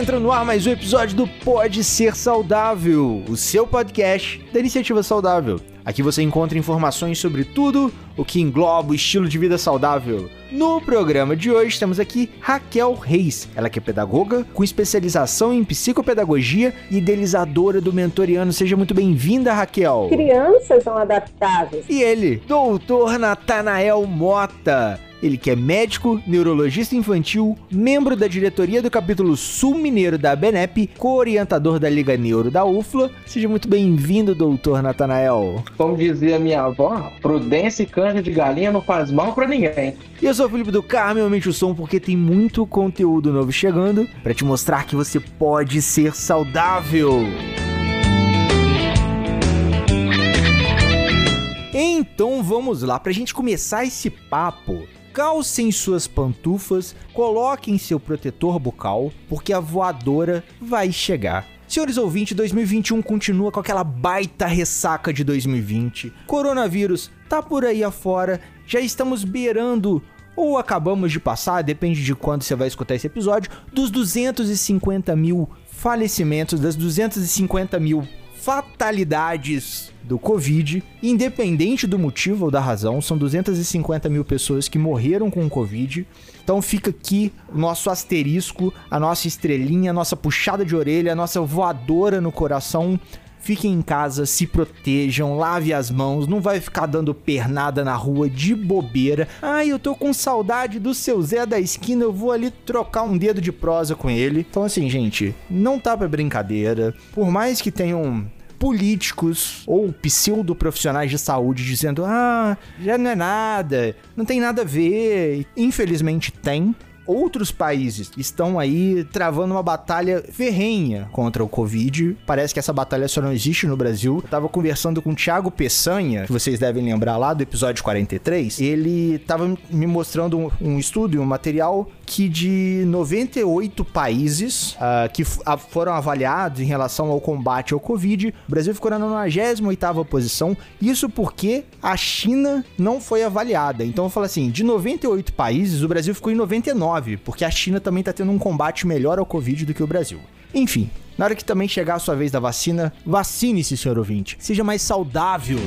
entrando no ar mais um episódio do Pode Ser Saudável, o seu podcast da Iniciativa Saudável. Aqui você encontra informações sobre tudo o que engloba o estilo de vida saudável. No programa de hoje temos aqui Raquel Reis, ela que é pedagoga com especialização em psicopedagogia e idealizadora do Mentoriano. Seja muito bem-vinda, Raquel. Crianças são adaptáveis. E ele, doutor Natanael Mota. Ele que é médico, neurologista infantil, membro da diretoria do capítulo Sul Mineiro da BNEP, co-orientador da Liga Neuro da UFLA. Seja muito bem-vindo, doutor Natanael. Como dizia minha avó, prudência e canja de galinha não faz mal para ninguém. E eu sou o Felipe do Carmo, aumente o som porque tem muito conteúdo novo chegando para te mostrar que você pode ser saudável. Então vamos lá, pra gente começar esse papo calcem suas pantufas, coloquem seu protetor bucal, porque a voadora vai chegar. Senhores ouvintes, 2021 continua com aquela baita ressaca de 2020. Coronavírus tá por aí afora, já estamos beirando ou acabamos de passar, depende de quando você vai escutar esse episódio, dos 250 mil falecimentos, das 250 mil fatalidades do Covid, independente do motivo ou da razão, são 250 mil pessoas que morreram com o Covid. Então fica aqui o nosso asterisco, a nossa estrelinha, a nossa puxada de orelha, a nossa voadora no coração. Fiquem em casa, se protejam, lave as mãos, não vai ficar dando pernada na rua de bobeira. Ai, eu tô com saudade do seu Zé da esquina, eu vou ali trocar um dedo de prosa com ele. Então, assim, gente, não tá pra brincadeira. Por mais que tenham políticos ou pseudo profissionais de saúde dizendo: ah, já não é nada, não tem nada a ver. Infelizmente tem, outros países estão aí travando uma batalha ferrenha contra o Covid. Parece que essa batalha só não existe no Brasil. Eu tava conversando com o Thiago Peçanha, que vocês devem lembrar lá do episódio 43. Ele tava me mostrando um, um estudo, um material que de 98 países uh, que foram avaliados em relação ao combate ao Covid, o Brasil ficou na 98ª posição. Isso porque a China não foi avaliada. Então eu falo assim, de 98 países, o Brasil ficou em 99 porque a China também está tendo um combate melhor ao Covid do que o Brasil. Enfim, na hora que também chegar a sua vez da vacina, vacine-se, senhor ouvinte. Seja mais saudável.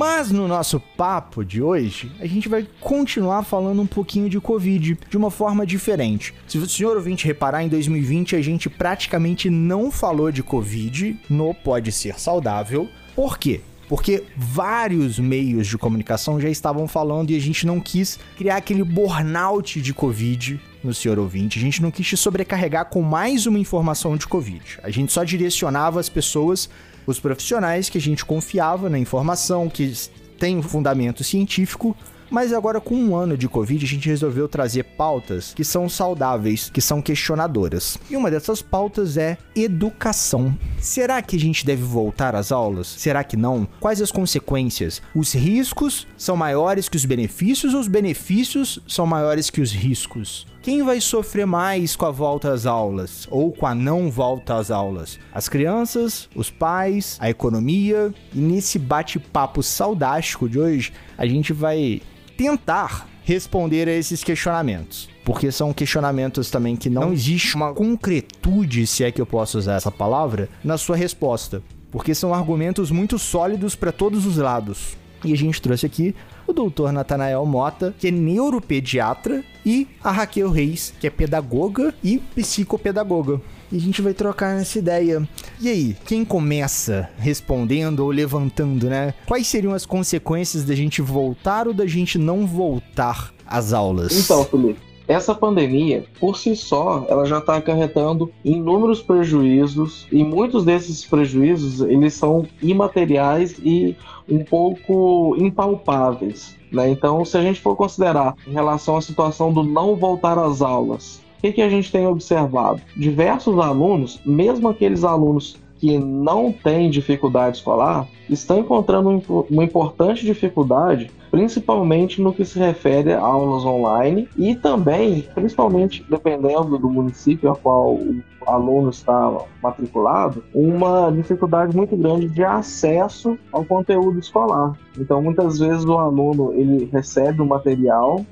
Mas no nosso papo de hoje, a gente vai continuar falando um pouquinho de Covid, de uma forma diferente. Se o senhor ouvinte reparar, em 2020 a gente praticamente não falou de Covid no Pode Ser Saudável. Por quê? porque vários meios de comunicação já estavam falando e a gente não quis criar aquele burnout de Covid no senhor ouvinte. A gente não quis te sobrecarregar com mais uma informação de Covid. A gente só direcionava as pessoas, os profissionais que a gente confiava na informação, que tem fundamento científico mas agora, com um ano de Covid, a gente resolveu trazer pautas que são saudáveis, que são questionadoras. E uma dessas pautas é educação. Será que a gente deve voltar às aulas? Será que não? Quais as consequências? Os riscos são maiores que os benefícios ou os benefícios são maiores que os riscos? Quem vai sofrer mais com a volta às aulas ou com a não volta às aulas? As crianças, os pais, a economia? E nesse bate-papo saudástico de hoje, a gente vai tentar responder a esses questionamentos. Porque são questionamentos também que não existe uma concretude, se é que eu posso usar essa palavra, na sua resposta. Porque são argumentos muito sólidos para todos os lados. E a gente trouxe aqui o doutor Natanael Mota, que é neuropediatra, e a Raquel Reis, que é pedagoga e psicopedagoga e a gente vai trocar essa ideia. E aí, quem começa respondendo ou levantando, né? Quais seriam as consequências da gente voltar ou da gente não voltar às aulas? Então, Felipe, essa pandemia, por si só, ela já está acarretando inúmeros prejuízos e muitos desses prejuízos eles são imateriais e um pouco impalpáveis. Né? Então, se a gente for considerar em relação à situação do não voltar às aulas, o que, que a gente tem observado? Diversos alunos, mesmo aqueles alunos que não têm dificuldade escolar, estão encontrando uma importante dificuldade, principalmente no que se refere a aulas online e também, principalmente dependendo do município a qual o aluno está matriculado, uma dificuldade muito grande de acesso ao conteúdo escolar. Então, muitas vezes o aluno ele recebe o material,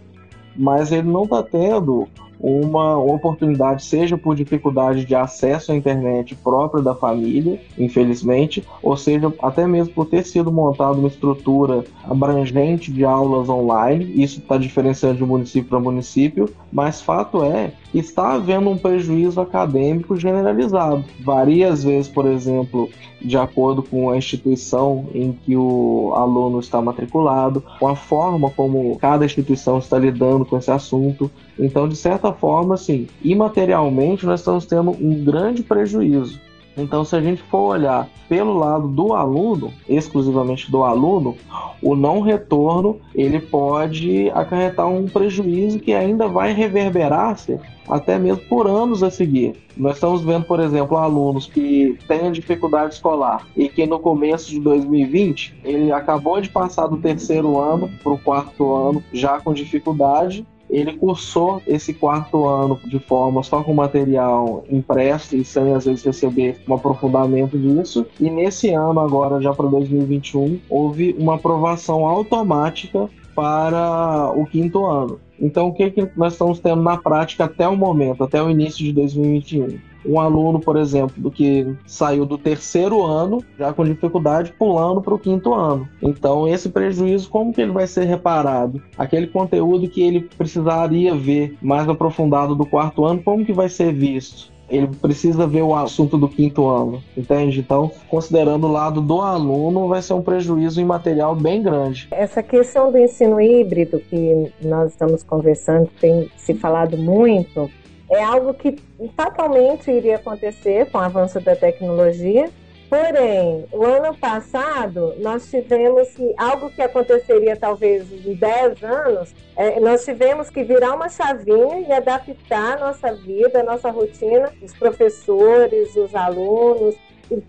mas ele não está tendo uma oportunidade, seja por dificuldade de acesso à internet própria da família, infelizmente, ou seja, até mesmo por ter sido montada uma estrutura abrangente de aulas online. Isso está diferenciando de município para município, mas fato é está havendo um prejuízo acadêmico generalizado. Varia às vezes, por exemplo, de acordo com a instituição em que o aluno está matriculado, com a forma como cada instituição está lidando com esse assunto. Então, de certa forma, assim, imaterialmente, nós estamos tendo um grande prejuízo. Então, se a gente for olhar pelo lado do aluno, exclusivamente do aluno, o não retorno ele pode acarretar um prejuízo que ainda vai reverberar-se até mesmo por anos a seguir. Nós estamos vendo, por exemplo, alunos que têm dificuldade escolar e que no começo de 2020 ele acabou de passar do terceiro ano para o quarto ano já com dificuldade ele cursou esse quarto ano de forma só com material impresso e sem às vezes receber um aprofundamento disso. E nesse ano, agora já para 2021, houve uma aprovação automática para o quinto ano. Então, o que, que nós estamos tendo na prática até o momento, até o início de 2021? Um aluno, por exemplo, que saiu do terceiro ano, já com dificuldade, pulando para o quinto ano. Então, esse prejuízo, como que ele vai ser reparado? Aquele conteúdo que ele precisaria ver mais aprofundado do quarto ano, como que vai ser visto? ele precisa ver o assunto do quinto ano, entende? Então, considerando o lado do aluno, vai ser um prejuízo em material bem grande. Essa questão do ensino híbrido que nós estamos conversando, tem se falado muito, é algo que fatalmente iria acontecer com o avanço da tecnologia. Porém, o ano passado, nós tivemos que, algo que aconteceria talvez em 10 anos, é, nós tivemos que virar uma chavinha e adaptar a nossa vida, a nossa rotina, os professores, os alunos,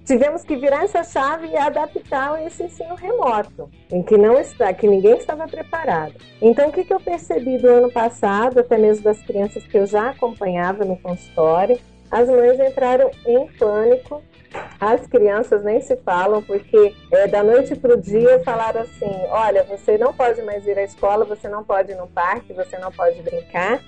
tivemos que virar essa chave e adaptar esse ensino remoto, em que não está, que ninguém estava preparado. Então, o que, que eu percebi do ano passado, até mesmo das crianças que eu já acompanhava no consultório, as mães entraram em pânico. As crianças nem se falam, porque é, da noite para o dia falaram assim: olha, você não pode mais ir à escola, você não pode ir no parque, você não pode brincar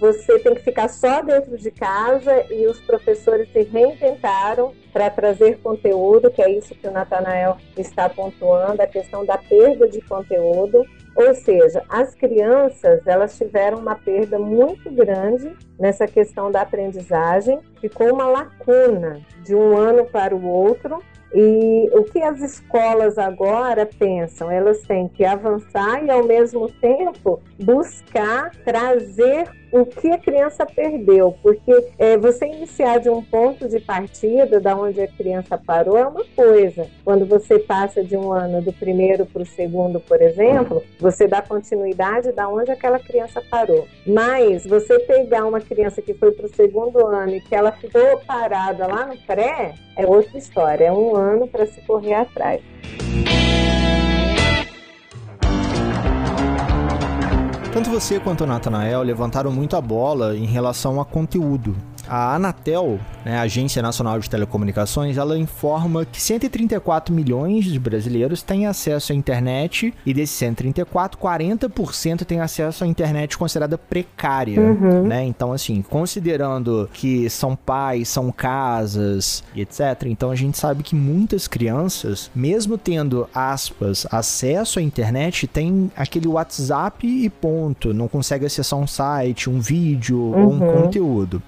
você tem que ficar só dentro de casa e os professores se reinventaram para trazer conteúdo, que é isso que o Natanael está pontuando, a questão da perda de conteúdo. Ou seja, as crianças elas tiveram uma perda muito grande nessa questão da aprendizagem, ficou uma lacuna de um ano para o outro e o que as escolas agora pensam? Elas têm que avançar e, ao mesmo tempo, buscar trazer o que a criança perdeu, porque é, você iniciar de um ponto de partida, da onde a criança parou, é uma coisa. Quando você passa de um ano do primeiro para o segundo, por exemplo, você dá continuidade da onde aquela criança parou. Mas você pegar uma criança que foi para o segundo ano e que ela ficou parada lá no pré, é outra história. É um ano para se correr atrás. Tanto você quanto o Natanael levantaram muito a bola em relação a conteúdo. A Anatel, né, a Agência Nacional de Telecomunicações, ela informa que 134 milhões de brasileiros têm acesso à internet e desses 134, 40% têm acesso à internet considerada precária, uhum. né? Então, assim, considerando que são pais, são casas e etc. Então, a gente sabe que muitas crianças, mesmo tendo aspas acesso à internet, tem aquele WhatsApp e ponto, não consegue acessar um site, um vídeo uhum. ou um uhum. conteúdo.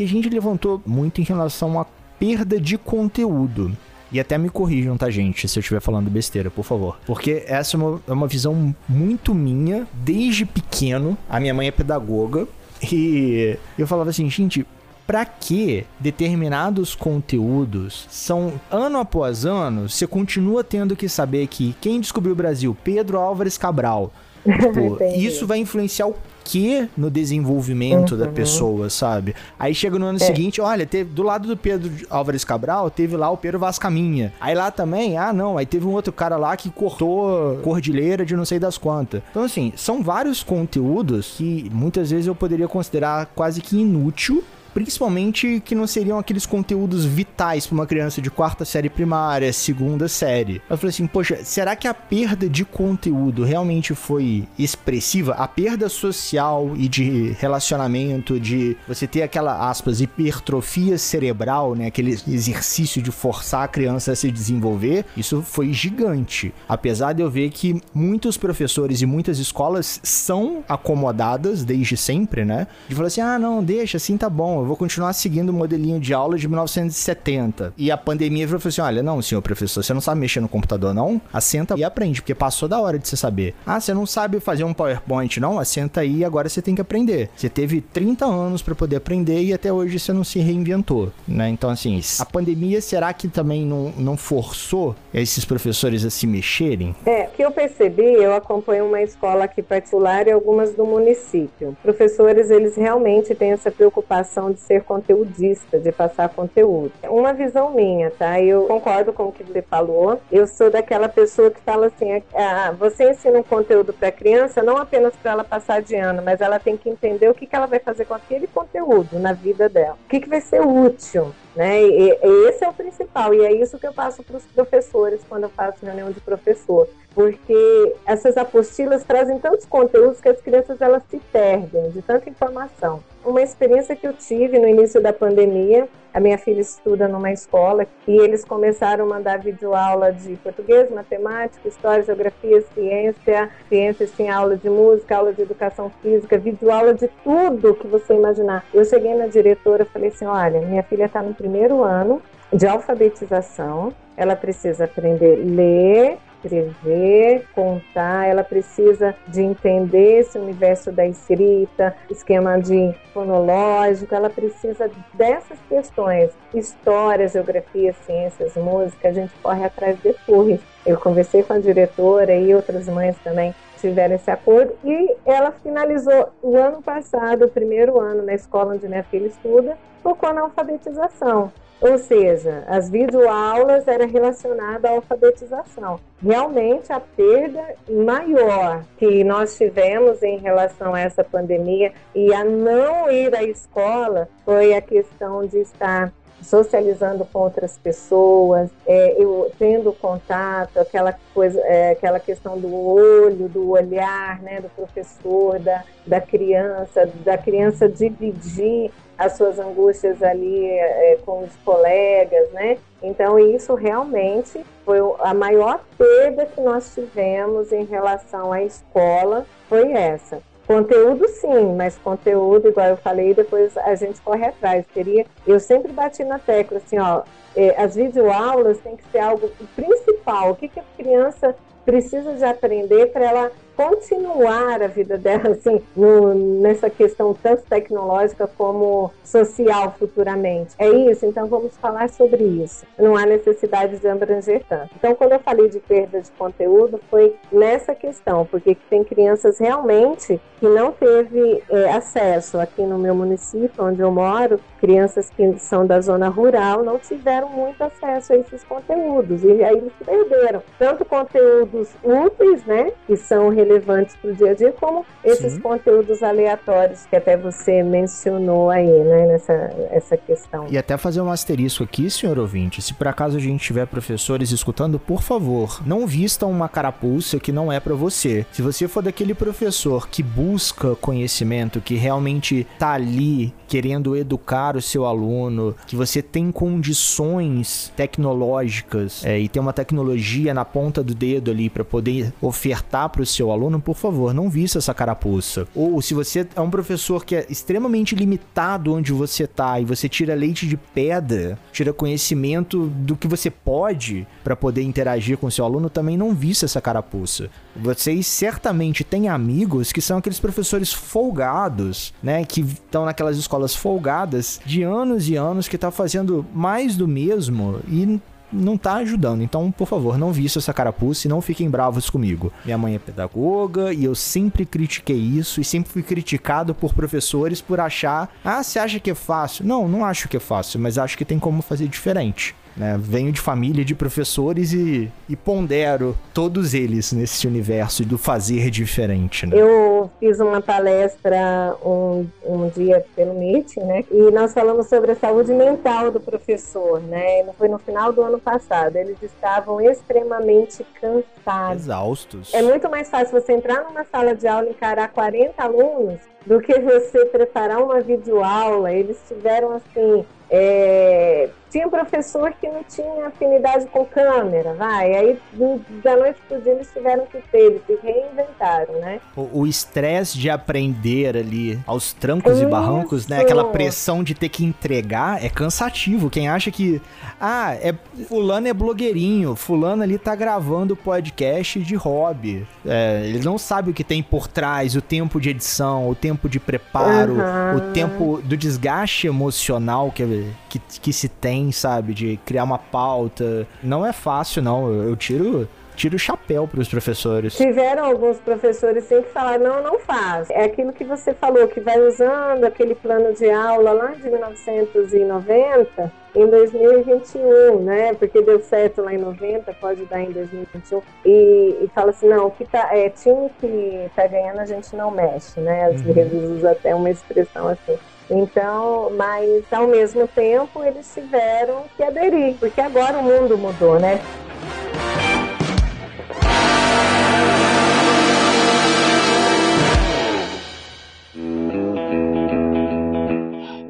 E a gente levantou muito em relação à perda de conteúdo. E até me corrijam, tá, gente, se eu estiver falando besteira, por favor. Porque essa é uma, é uma visão muito minha, desde pequeno. A minha mãe é pedagoga. E eu falava assim, gente, para que determinados conteúdos são ano após ano, você continua tendo que saber que quem descobriu o Brasil, Pedro Álvares Cabral. Tipo, isso vai influenciar o que no desenvolvimento uhum. da pessoa, sabe? Aí chega no ano é. seguinte, olha, teve do lado do Pedro Álvares Cabral, teve lá o Pedro Vascaminha. Aí lá também, ah, não, aí teve um outro cara lá que cortou cordilheira de não sei das quantas. Então, assim, são vários conteúdos que muitas vezes eu poderia considerar quase que inútil principalmente que não seriam aqueles conteúdos vitais para uma criança de quarta série primária, segunda série. Eu falei assim, poxa, será que a perda de conteúdo realmente foi expressiva? A perda social e de relacionamento, de você ter aquela, aspas, hipertrofia cerebral, né? Aquele exercício de forçar a criança a se desenvolver, isso foi gigante. Apesar de eu ver que muitos professores e muitas escolas são acomodadas desde sempre, né? De falar assim, ah, não, deixa, assim tá bom, eu vou continuar seguindo o modelinho de aula de 1970. E a pandemia falou assim, olha, não, senhor professor, você não sabe mexer no computador, não? Assenta e aprende, porque passou da hora de você saber. Ah, você não sabe fazer um PowerPoint, não? Assenta aí e agora você tem que aprender. Você teve 30 anos para poder aprender e até hoje você não se reinventou, né? Então, assim, a pandemia, será que também não, não forçou esses professores a se mexerem? É, o que eu percebi, eu acompanho uma escola aqui particular e algumas do município. Professores, eles realmente têm essa preocupação de ser conteudista, de passar conteúdo. Uma visão minha, tá? Eu concordo com o que você falou. Eu sou daquela pessoa que fala assim: ah, você ensina um conteúdo para a criança não apenas para ela passar de ano, mas ela tem que entender o que, que ela vai fazer com aquele conteúdo na vida dela. O que, que vai ser útil. Né? E, e esse é o principal, e é isso que eu passo para os professores quando eu faço reunião de professor, porque essas apostilas trazem tantos conteúdos que as crianças elas se perdem de tanta informação. Uma experiência que eu tive no início da pandemia, a minha filha estuda numa escola e eles começaram a mandar videoaula de português, matemática, história, geografia, ciência, ciência sim, aula de música, aula de educação física, videoaula de tudo que você imaginar. Eu cheguei na diretora e falei assim, olha, minha filha está no primeiro ano de alfabetização, ela precisa aprender a ler, escrever, contar, ela precisa de entender esse universo da escrita, esquema de fonológico, ela precisa dessas questões, história, geografia, ciências, música, a gente corre atrás depois. Eu conversei com a diretora e outras mães também tiveram esse acordo e ela finalizou o ano passado, o primeiro ano na escola onde minha filha estuda, focou na alfabetização. Ou seja, as videoaulas era relacionada à alfabetização. Realmente a perda maior que nós tivemos em relação a essa pandemia e a não ir à escola foi a questão de estar socializando com outras pessoas, é, eu tendo contato, aquela coisa, é, aquela questão do olho, do olhar, né, do professor, da, da criança, da criança dividir as suas angústias ali é, com os colegas, né? Então isso realmente foi a maior perda que nós tivemos em relação à escola foi essa. Conteúdo sim, mas conteúdo, igual eu falei, depois a gente corre atrás. Teria, eu sempre bati na tecla assim, ó, é, as videoaulas tem que ser algo principal. O que, que a criança precisa de aprender para ela continuar a vida dela assim, no, nessa questão tanto tecnológica como social futuramente. É isso, então vamos falar sobre isso. Não há necessidade de abranger tanto. Então, quando eu falei de perda de conteúdo, foi nessa questão, porque tem crianças realmente que não teve é, acesso aqui no meu município, onde eu moro, crianças que são da zona rural não tiveram muito acesso a esses conteúdos e aí eles perderam tanto conteúdos úteis, né, que são relevantes relevantes para o dia a dia, como esses Sim. conteúdos aleatórios que até você mencionou aí, né, nessa essa questão. E até fazer um asterisco aqui, senhor ouvinte, se por acaso a gente tiver professores escutando, por favor, não vistam uma carapuça que não é para você. Se você for daquele professor que busca conhecimento, que realmente tá ali querendo educar o seu aluno, que você tem condições tecnológicas é, e tem uma tecnologia na ponta do dedo ali para poder ofertar para o seu aluno, por favor, não vista essa carapuça. Ou se você é um professor que é extremamente limitado onde você tá e você tira leite de pedra, tira conhecimento do que você pode para poder interagir com seu aluno, também não vista essa carapuça. Vocês certamente têm amigos que são aqueles professores folgados, né, que estão naquelas escolas folgadas de anos e anos que tá fazendo mais do mesmo e não tá ajudando. Então, por favor, não vista essa carapuça e não fiquem bravos comigo. Minha mãe é pedagoga e eu sempre critiquei isso e sempre fui criticado por professores por achar: "Ah, você acha que é fácil?". Não, não acho que é fácil, mas acho que tem como fazer diferente. Né? Venho de família de professores e, e pondero todos eles nesse universo do fazer diferente, né? Eu fiz uma palestra um, um dia pelo Meet, né? E nós falamos sobre a saúde mental do professor, né? Foi no final do ano passado. Eles estavam extremamente cansados. Exaustos. É muito mais fácil você entrar numa sala de aula e encarar 40 alunos do que você preparar uma videoaula. Eles tiveram assim. É, professor que não tinha afinidade com câmera, vai. Aí, da noite pro dia, eles tiveram que ter, eles se reinventaram, né? O estresse de aprender ali aos trancos Isso. e barrancos, né? Aquela pressão de ter que entregar é cansativo. Quem acha que, ah, é, fulano é blogueirinho, fulano ali tá gravando podcast de hobby. É, ele não sabe o que tem por trás, o tempo de edição, o tempo de preparo, uhum. o tempo do desgaste emocional que, que, que se tem sabe? De criar uma pauta. Não é fácil, não. Eu, tiro tiro o chapéu para os professores. Tiveram alguns professores sim que falaram, não, não faz. É aquilo que você falou, que vai usando aquele plano de aula lá de 1990 em 2021, né? Porque deu certo lá em 90, pode dar em 2021. E, e fala assim, não, o que tá, é, time que tá ganhando a gente não mexe, né? Às uhum. vezes usa até uma expressão assim. Então, mas ao mesmo tempo eles tiveram que aderir, porque agora o mundo mudou, né?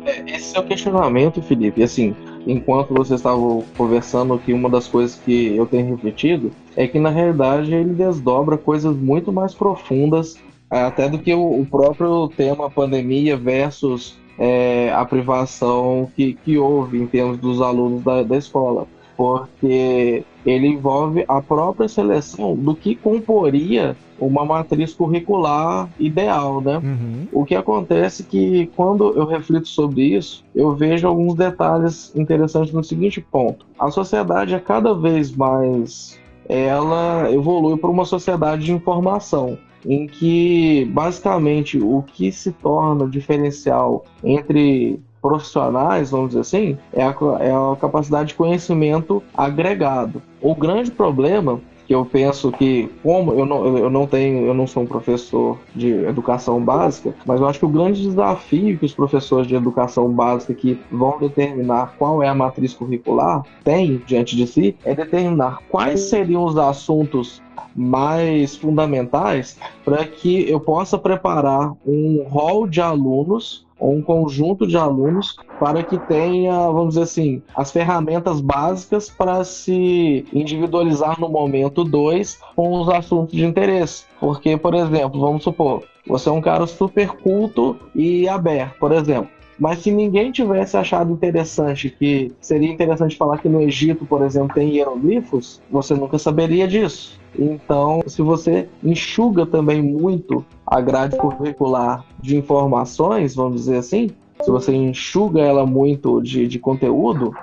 É, esse é o questionamento, Felipe. Assim, enquanto você estava conversando aqui, uma das coisas que eu tenho refletido é que na realidade ele desdobra coisas muito mais profundas até do que o, próprio tema pandemia versus é, a privação que, que houve em termos dos alunos da, da escola, porque ele envolve a própria seleção do que comporia uma matriz curricular ideal, né? Uhum. O que acontece é que quando eu reflito sobre isso, eu vejo alguns detalhes interessantes no seguinte ponto: a sociedade é cada vez mais ela evolui para uma sociedade de informação em que basicamente o que se torna diferencial entre profissionais, vamos dizer assim, é a, é a capacidade de conhecimento agregado. O grande problema que eu penso que, como eu não, eu não tenho, eu não sou um professor de educação básica, mas eu acho que o grande desafio que os professores de educação básica que vão determinar qual é a matriz curricular têm diante de si é determinar quais seriam os assuntos mais fundamentais para que eu possa preparar um rol de alunos ou um conjunto de alunos para que tenha, vamos dizer assim, as ferramentas básicas para se individualizar no momento 2 com os assuntos de interesse. Porque, por exemplo, vamos supor, você é um cara super culto e aberto, por exemplo. Mas se ninguém tivesse achado interessante que seria interessante falar que no Egito, por exemplo, tem hieroglifos, você nunca saberia disso. Então, se você enxuga também muito a grade curricular de informações, vamos dizer assim, se você enxuga ela muito de, de conteúdo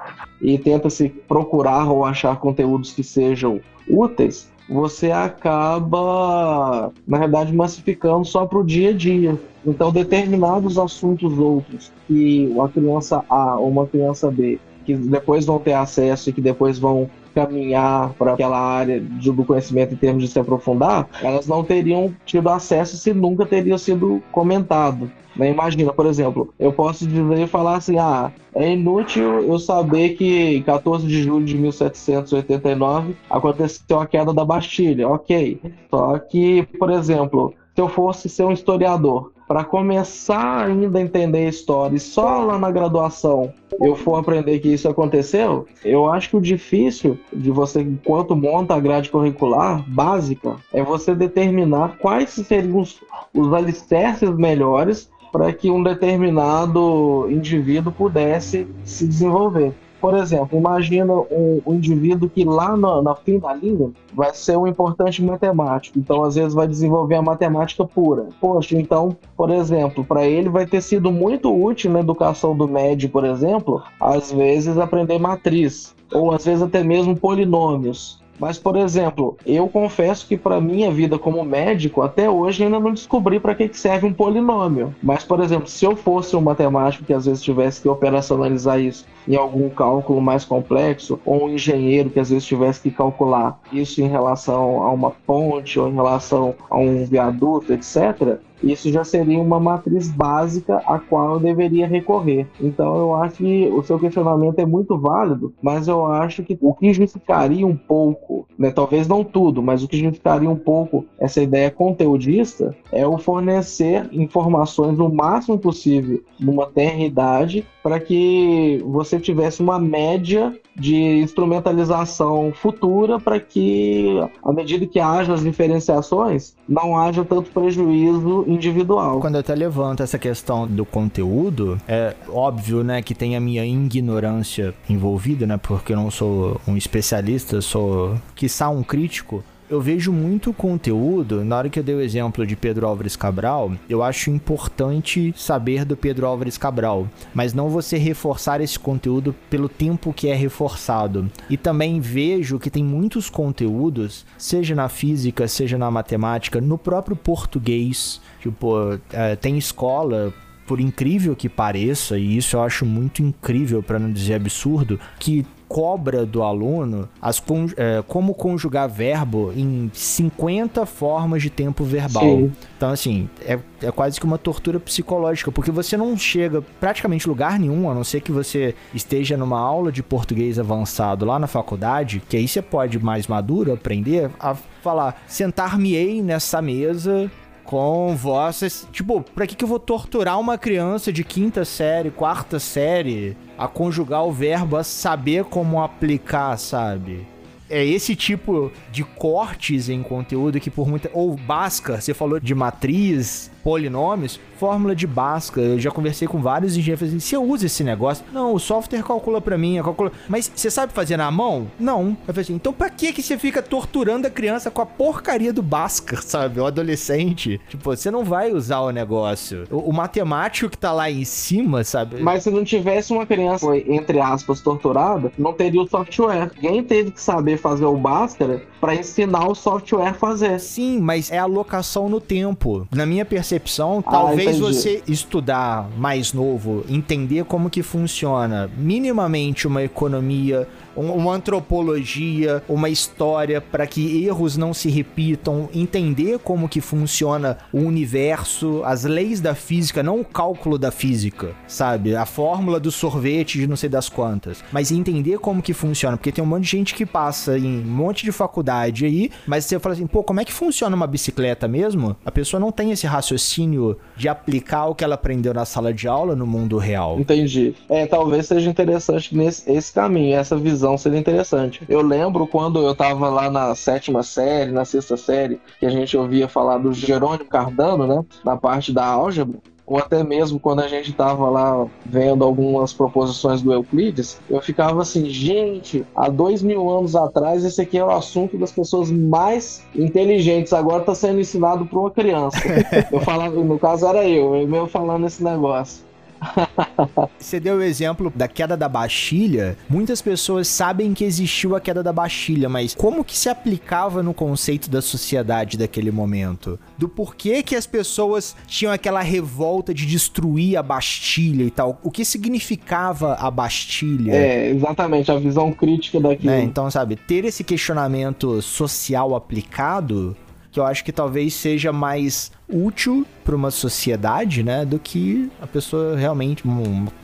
e tenta se procurar ou achar conteúdos que sejam úteis, você acaba, na verdade, massificando só para o dia a dia. Então, determinados assuntos outros que uma criança A ou uma criança B, que depois vão ter acesso e que depois vão caminhar para aquela área do conhecimento em termos de se aprofundar, elas não teriam tido acesso se nunca teria sido comentado. Né? Imagina, por exemplo, eu posso dizer e falar assim: ah, é inútil eu saber que em 14 de julho de 1789 aconteceu a queda da Bastilha. Ok. Só que, por exemplo, se eu fosse ser um historiador, para começar ainda a entender a história e só lá na graduação eu for aprender que isso aconteceu, eu acho que o difícil de você, enquanto monta a grade curricular básica, é você determinar quais seriam os, os alicerces melhores para que um determinado indivíduo pudesse se desenvolver. Por exemplo, imagina um, um indivíduo que lá no, na fim da linha vai ser um importante matemático, então às vezes vai desenvolver a matemática pura. Poxa, então, por exemplo, para ele vai ter sido muito útil na educação do médio, por exemplo, às vezes aprender matriz, ou às vezes até mesmo polinômios. Mas, por exemplo, eu confesso que para minha vida como médico, até hoje ainda não descobri para que serve um polinômio. Mas, por exemplo, se eu fosse um matemático que às vezes tivesse que operacionalizar isso em algum cálculo mais complexo, ou um engenheiro que às vezes tivesse que calcular isso em relação a uma ponte ou em relação a um viaduto, etc., isso já seria uma matriz básica a qual eu deveria recorrer. Então eu acho que o seu questionamento é muito válido, mas eu acho que o que justificaria um pouco, né, talvez não tudo, mas o que justificaria um pouco essa ideia conteudista é o fornecer informações o máximo possível numa tenra idade para que você tivesse uma média de instrumentalização futura para que, à medida que haja as diferenciações, não haja tanto prejuízo individual. Quando eu até levanto essa questão do conteúdo, é óbvio, né, que tem a minha ignorância envolvida, né, porque eu não sou um especialista, sou, quiçá, um crítico, eu vejo muito conteúdo. Na hora que eu dei o exemplo de Pedro Álvares Cabral, eu acho importante saber do Pedro Álvares Cabral, mas não você reforçar esse conteúdo pelo tempo que é reforçado. E também vejo que tem muitos conteúdos, seja na física, seja na matemática, no próprio português. Tipo, é, tem escola por incrível que pareça, e isso eu acho muito incrível, para não dizer absurdo, que cobra do aluno as é, como conjugar verbo em 50 formas de tempo verbal. Sim. Então, assim, é, é quase que uma tortura psicológica, porque você não chega praticamente lugar nenhum, a não ser que você esteja numa aula de português avançado lá na faculdade, que aí você pode, mais maduro, aprender a falar: sentar-me-ei nessa mesa com vossas. Tipo, pra que, que eu vou torturar uma criança de quinta série, quarta série a conjugar o verbo, a saber como aplicar, sabe? é esse tipo de cortes em conteúdo que por muita ou Bhaskara, você falou de matriz, polinômios, fórmula de Bhaskara. Eu já conversei com vários engenheiros assim, se eu uso esse negócio, não, o software calcula para mim, calcula. Mas você sabe fazer na mão? Não. Eu falei assim, então para que que você fica torturando a criança com a porcaria do Bhaskara, sabe? O adolescente. Tipo, você não vai usar o negócio. O, o matemático que tá lá em cima, sabe? Mas se não tivesse uma criança, entre aspas, torturada, não teria o software. Alguém teve que saber fazer o Bhaskara para ensinar o software a fazer. Sim, mas é alocação no tempo. Na minha percepção, ah, talvez você estudar mais novo, entender como que funciona minimamente uma economia, uma antropologia, uma história para que erros não se repitam, entender como que funciona o universo, as leis da física, não o cálculo da física, sabe? A fórmula do sorvete de não sei das quantas, mas entender como que funciona, porque tem um monte de gente que passa em um monte de faculdade aí, mas você fala assim, pô, como é que funciona uma bicicleta mesmo? A pessoa não tem esse raciocínio de aplicar o que ela aprendeu na sala de aula no mundo real. Entendi. É, talvez seja interessante nesse esse caminho, essa visão visão seria interessante. Eu lembro quando eu tava lá na sétima série, na sexta série, que a gente ouvia falar do Jerônimo Cardano, né? Na parte da álgebra ou até mesmo quando a gente estava lá vendo algumas proposições do Euclides, eu ficava assim, gente, há dois mil anos atrás esse aqui é o assunto das pessoas mais inteligentes, agora está sendo ensinado para uma criança. eu falava, no caso era eu, eu mesmo falando esse negócio. Você deu o exemplo da queda da Bastilha. Muitas pessoas sabem que existiu a queda da Bastilha, mas como que se aplicava no conceito da sociedade daquele momento? Do porquê que as pessoas tinham aquela revolta de destruir a Bastilha e tal? O que significava a Bastilha? É, exatamente, a visão crítica daquilo. É, então, sabe, ter esse questionamento social aplicado que eu acho que talvez seja mais útil para uma sociedade, né, do que a pessoa realmente,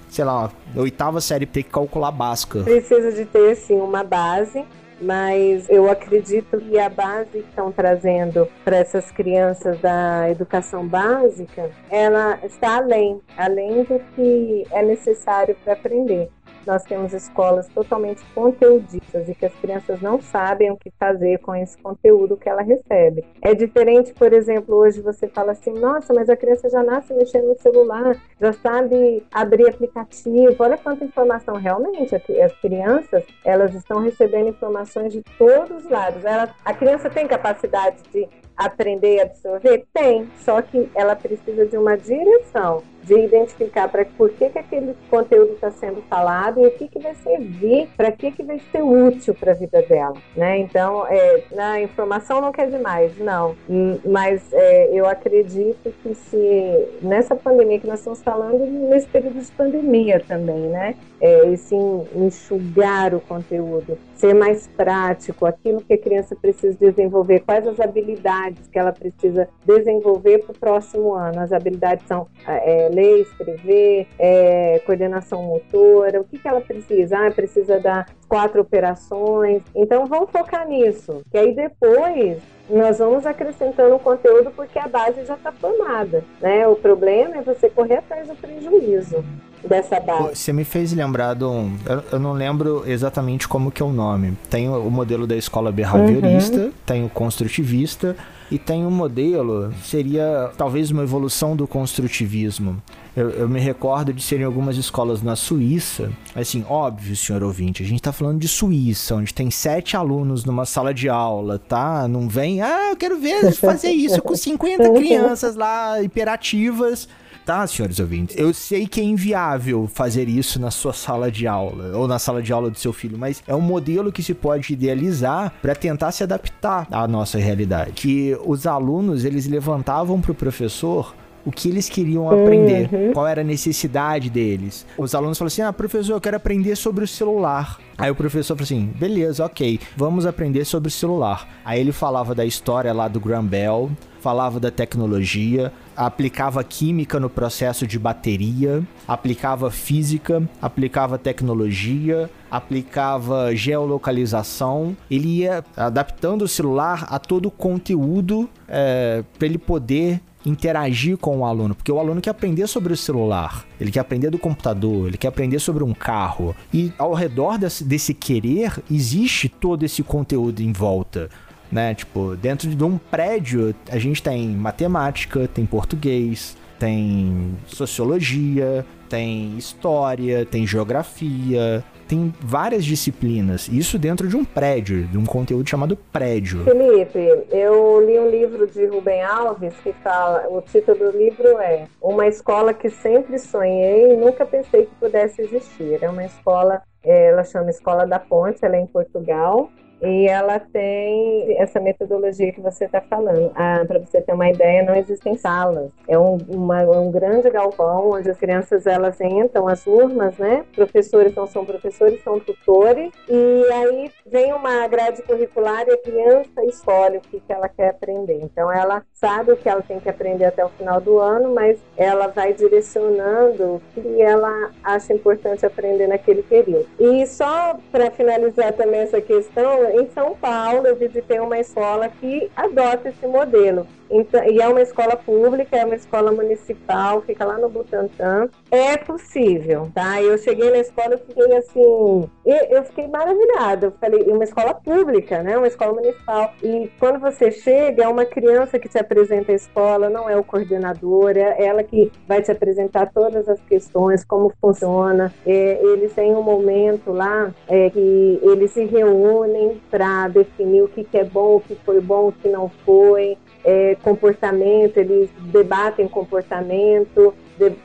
sei lá, oitava série ter que calcular básica. Precisa de ter sim uma base mas eu acredito que a base que estão trazendo para essas crianças da educação básica, ela está além, além do que é necessário para aprender nós temos escolas totalmente conteudistas e que as crianças não sabem o que fazer com esse conteúdo que ela recebe. É diferente, por exemplo, hoje você fala assim, nossa, mas a criança já nasce mexendo no celular, já sabe abrir aplicativo, olha quanta informação. Realmente, as crianças, elas estão recebendo informações de todos os lados. Ela, a criança tem capacidade de aprender e absorver? Tem, só que ela precisa de uma direção de identificar para por que, que aquele conteúdo está sendo falado e o que, que vai servir, para que, que vai ser útil para a vida dela. Né? Então, é, na informação não quer demais, não. Hum, mas é, eu acredito que se nessa pandemia que nós estamos falando, nesse período de pandemia também, né? É, esse enxugar o conteúdo, ser mais prático, aquilo que a criança precisa desenvolver, quais as habilidades que ela precisa desenvolver para o próximo ano. As habilidades são é, ler, escrever, é, coordenação motora, o que, que ela precisa? Ah, precisa dar quatro operações. Então vamos focar nisso, que aí depois nós vamos acrescentando conteúdo porque a base já está formada, né? O problema é você correr atrás do prejuízo dessa base. Você me fez lembrar de um. Eu, eu, não lembro exatamente como que é o nome. Tem o modelo da escola behaviorista, uhum. tem o construtivista e tem um modelo, seria talvez uma evolução do construtivismo. Eu, eu, me recordo de serem algumas escolas na Suíça. Assim, óbvio, senhor ouvinte, a gente tá falando de Suíça, onde tem sete alunos numa sala de aula, tá? Não vem, ah, eu quero ver fazer isso com 50 crianças lá, hiperativas tá, senhores ouvintes? Eu sei que é inviável fazer isso na sua sala de aula ou na sala de aula do seu filho, mas é um modelo que se pode idealizar para tentar se adaptar à nossa realidade. Que os alunos, eles levantavam para o professor o que eles queriam aprender, uhum. qual era a necessidade deles. Os alunos falaram assim: ah, professor, eu quero aprender sobre o celular. Aí o professor falou assim: beleza, ok, vamos aprender sobre o celular. Aí ele falava da história lá do Graham Bell, falava da tecnologia, aplicava química no processo de bateria, aplicava física, aplicava tecnologia, aplicava geolocalização. Ele ia adaptando o celular a todo o conteúdo é, para ele poder interagir com o aluno, porque o aluno quer aprender sobre o celular, ele quer aprender do computador, ele quer aprender sobre um carro. E ao redor desse, desse querer existe todo esse conteúdo em volta. Né? Tipo, dentro de um prédio, a gente tem matemática, tem português, tem sociologia, tem história, tem geografia, tem várias disciplinas. Isso dentro de um prédio, de um conteúdo chamado prédio. Felipe, eu li um livro de Rubem Alves que fala, o título do livro é Uma escola que sempre sonhei e nunca pensei que pudesse existir. É uma escola, ela chama Escola da Ponte, ela é em Portugal. E ela tem essa metodologia que você está falando. Ah, Para você ter uma ideia, não existem salas. É um, uma, um grande galpão onde as crianças elas entram, as turmas, né? Professores não são professores, são tutores. E aí vem uma grade curricular e a criança escolhe o que, que ela quer aprender. Então ela sabe o que ela tem que aprender até o final do ano, mas ela vai direcionando o que ela acha importante aprender naquele período. E só para finalizar também essa questão, em São Paulo, eu visitei uma escola que adota esse modelo. Então, e é uma escola pública, é uma escola municipal, fica lá no Butantã. É possível, tá? Eu cheguei na escola e fiquei assim, eu fiquei maravilhada. Eu falei, uma escola pública, né? Uma escola municipal. E quando você chega, é uma criança que te apresenta a escola, não é o coordenador, é ela que vai te apresentar todas as questões, como funciona. É, eles têm um momento lá é, que eles se reúnem para definir o que, que é bom, o que foi bom, o que não foi é, comportamento, eles debatem comportamento.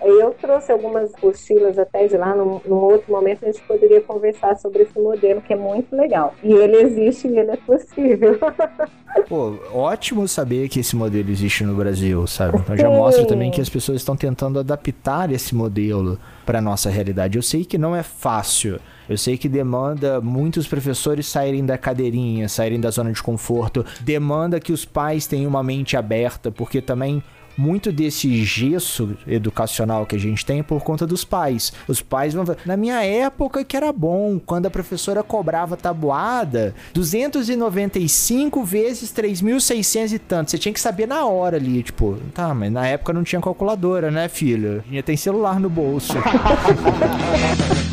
Eu trouxe algumas apostilas até de lá, num, num, outro momento a gente poderia conversar sobre esse modelo que é muito legal. E ele existe e ele é possível. Pô, ótimo saber que esse modelo existe no Brasil, sabe? Então já mostra também que as pessoas estão tentando adaptar esse modelo para nossa realidade. Eu sei que não é fácil. Eu sei que demanda muitos professores saírem da cadeirinha, saírem da zona de conforto. Demanda que os pais tenham uma mente aberta, porque também muito desse gesso educacional que a gente tem é por conta dos pais. Os pais vão na minha época que era bom, quando a professora cobrava tabuada, 295 vezes 3.600 e tanto. Você tinha que saber na hora ali, tipo, tá, mas na época não tinha calculadora, né, filho? Tinha tem celular no bolso.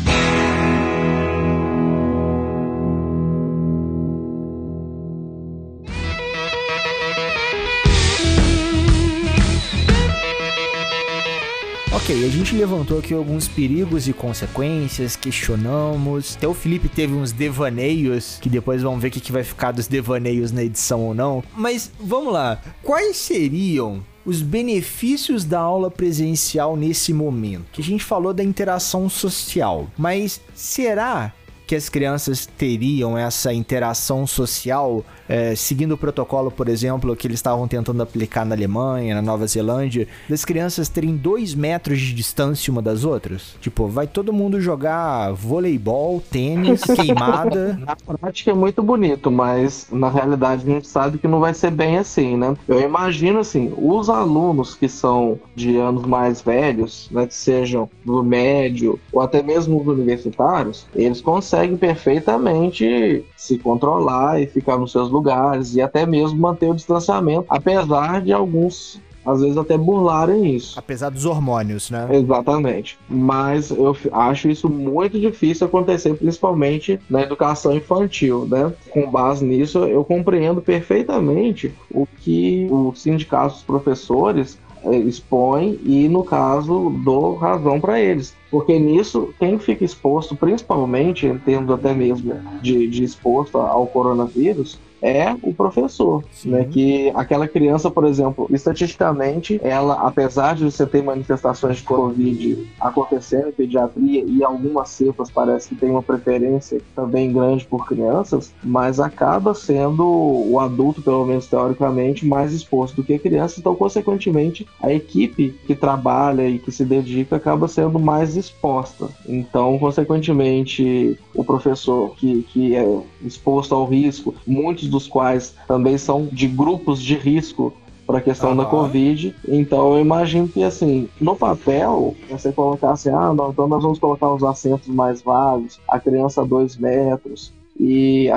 Ok, a gente levantou aqui alguns perigos e consequências, questionamos. Até o Felipe teve uns devaneios, que depois vamos ver o que, que vai ficar dos devaneios na edição ou não. Mas vamos lá, quais seriam os benefícios da aula presencial nesse momento. Que a gente falou da interação social, mas será que as crianças teriam essa interação social é, seguindo o protocolo, por exemplo, que eles estavam tentando aplicar na Alemanha, na Nova Zelândia, das crianças terem dois metros de distância uma das outras? Tipo, vai todo mundo jogar voleibol, tênis, queimada. Na prática é muito bonito, mas na realidade a gente sabe que não vai ser bem assim, né? Eu imagino assim, os alunos que são de anos mais velhos, né, que sejam do médio ou até mesmo os universitários, eles conseguem perfeitamente se controlar e ficar nos seus lugares e até mesmo manter o distanciamento, apesar de alguns às vezes até burlarem isso. Apesar dos hormônios, né? Exatamente. Mas eu acho isso muito difícil acontecer, principalmente na educação infantil, né? Com base nisso, eu compreendo perfeitamente o que o sindicato dos professores expõe e, no caso, dou razão para eles. Porque nisso, quem fica exposto, principalmente, entendo até mesmo de, de exposto ao coronavírus, é o professor, Sim. né? Que aquela criança, por exemplo, estatisticamente, ela, apesar de você ter manifestações de Covid acontecendo em pediatria e algumas cepas parece que tem uma preferência também grande por crianças, mas acaba sendo o adulto, pelo menos teoricamente, mais exposto do que a criança, então, consequentemente, a equipe que trabalha e que se dedica acaba sendo mais exposta. Então, consequentemente, o professor que, que é exposto ao risco, muitos dos quais também são de grupos de risco para a questão uhum. da Covid. Então eu imagino que assim, no papel, você colocasse, ah, não, então nós vamos colocar os assentos mais vagos, a criança a dois metros, e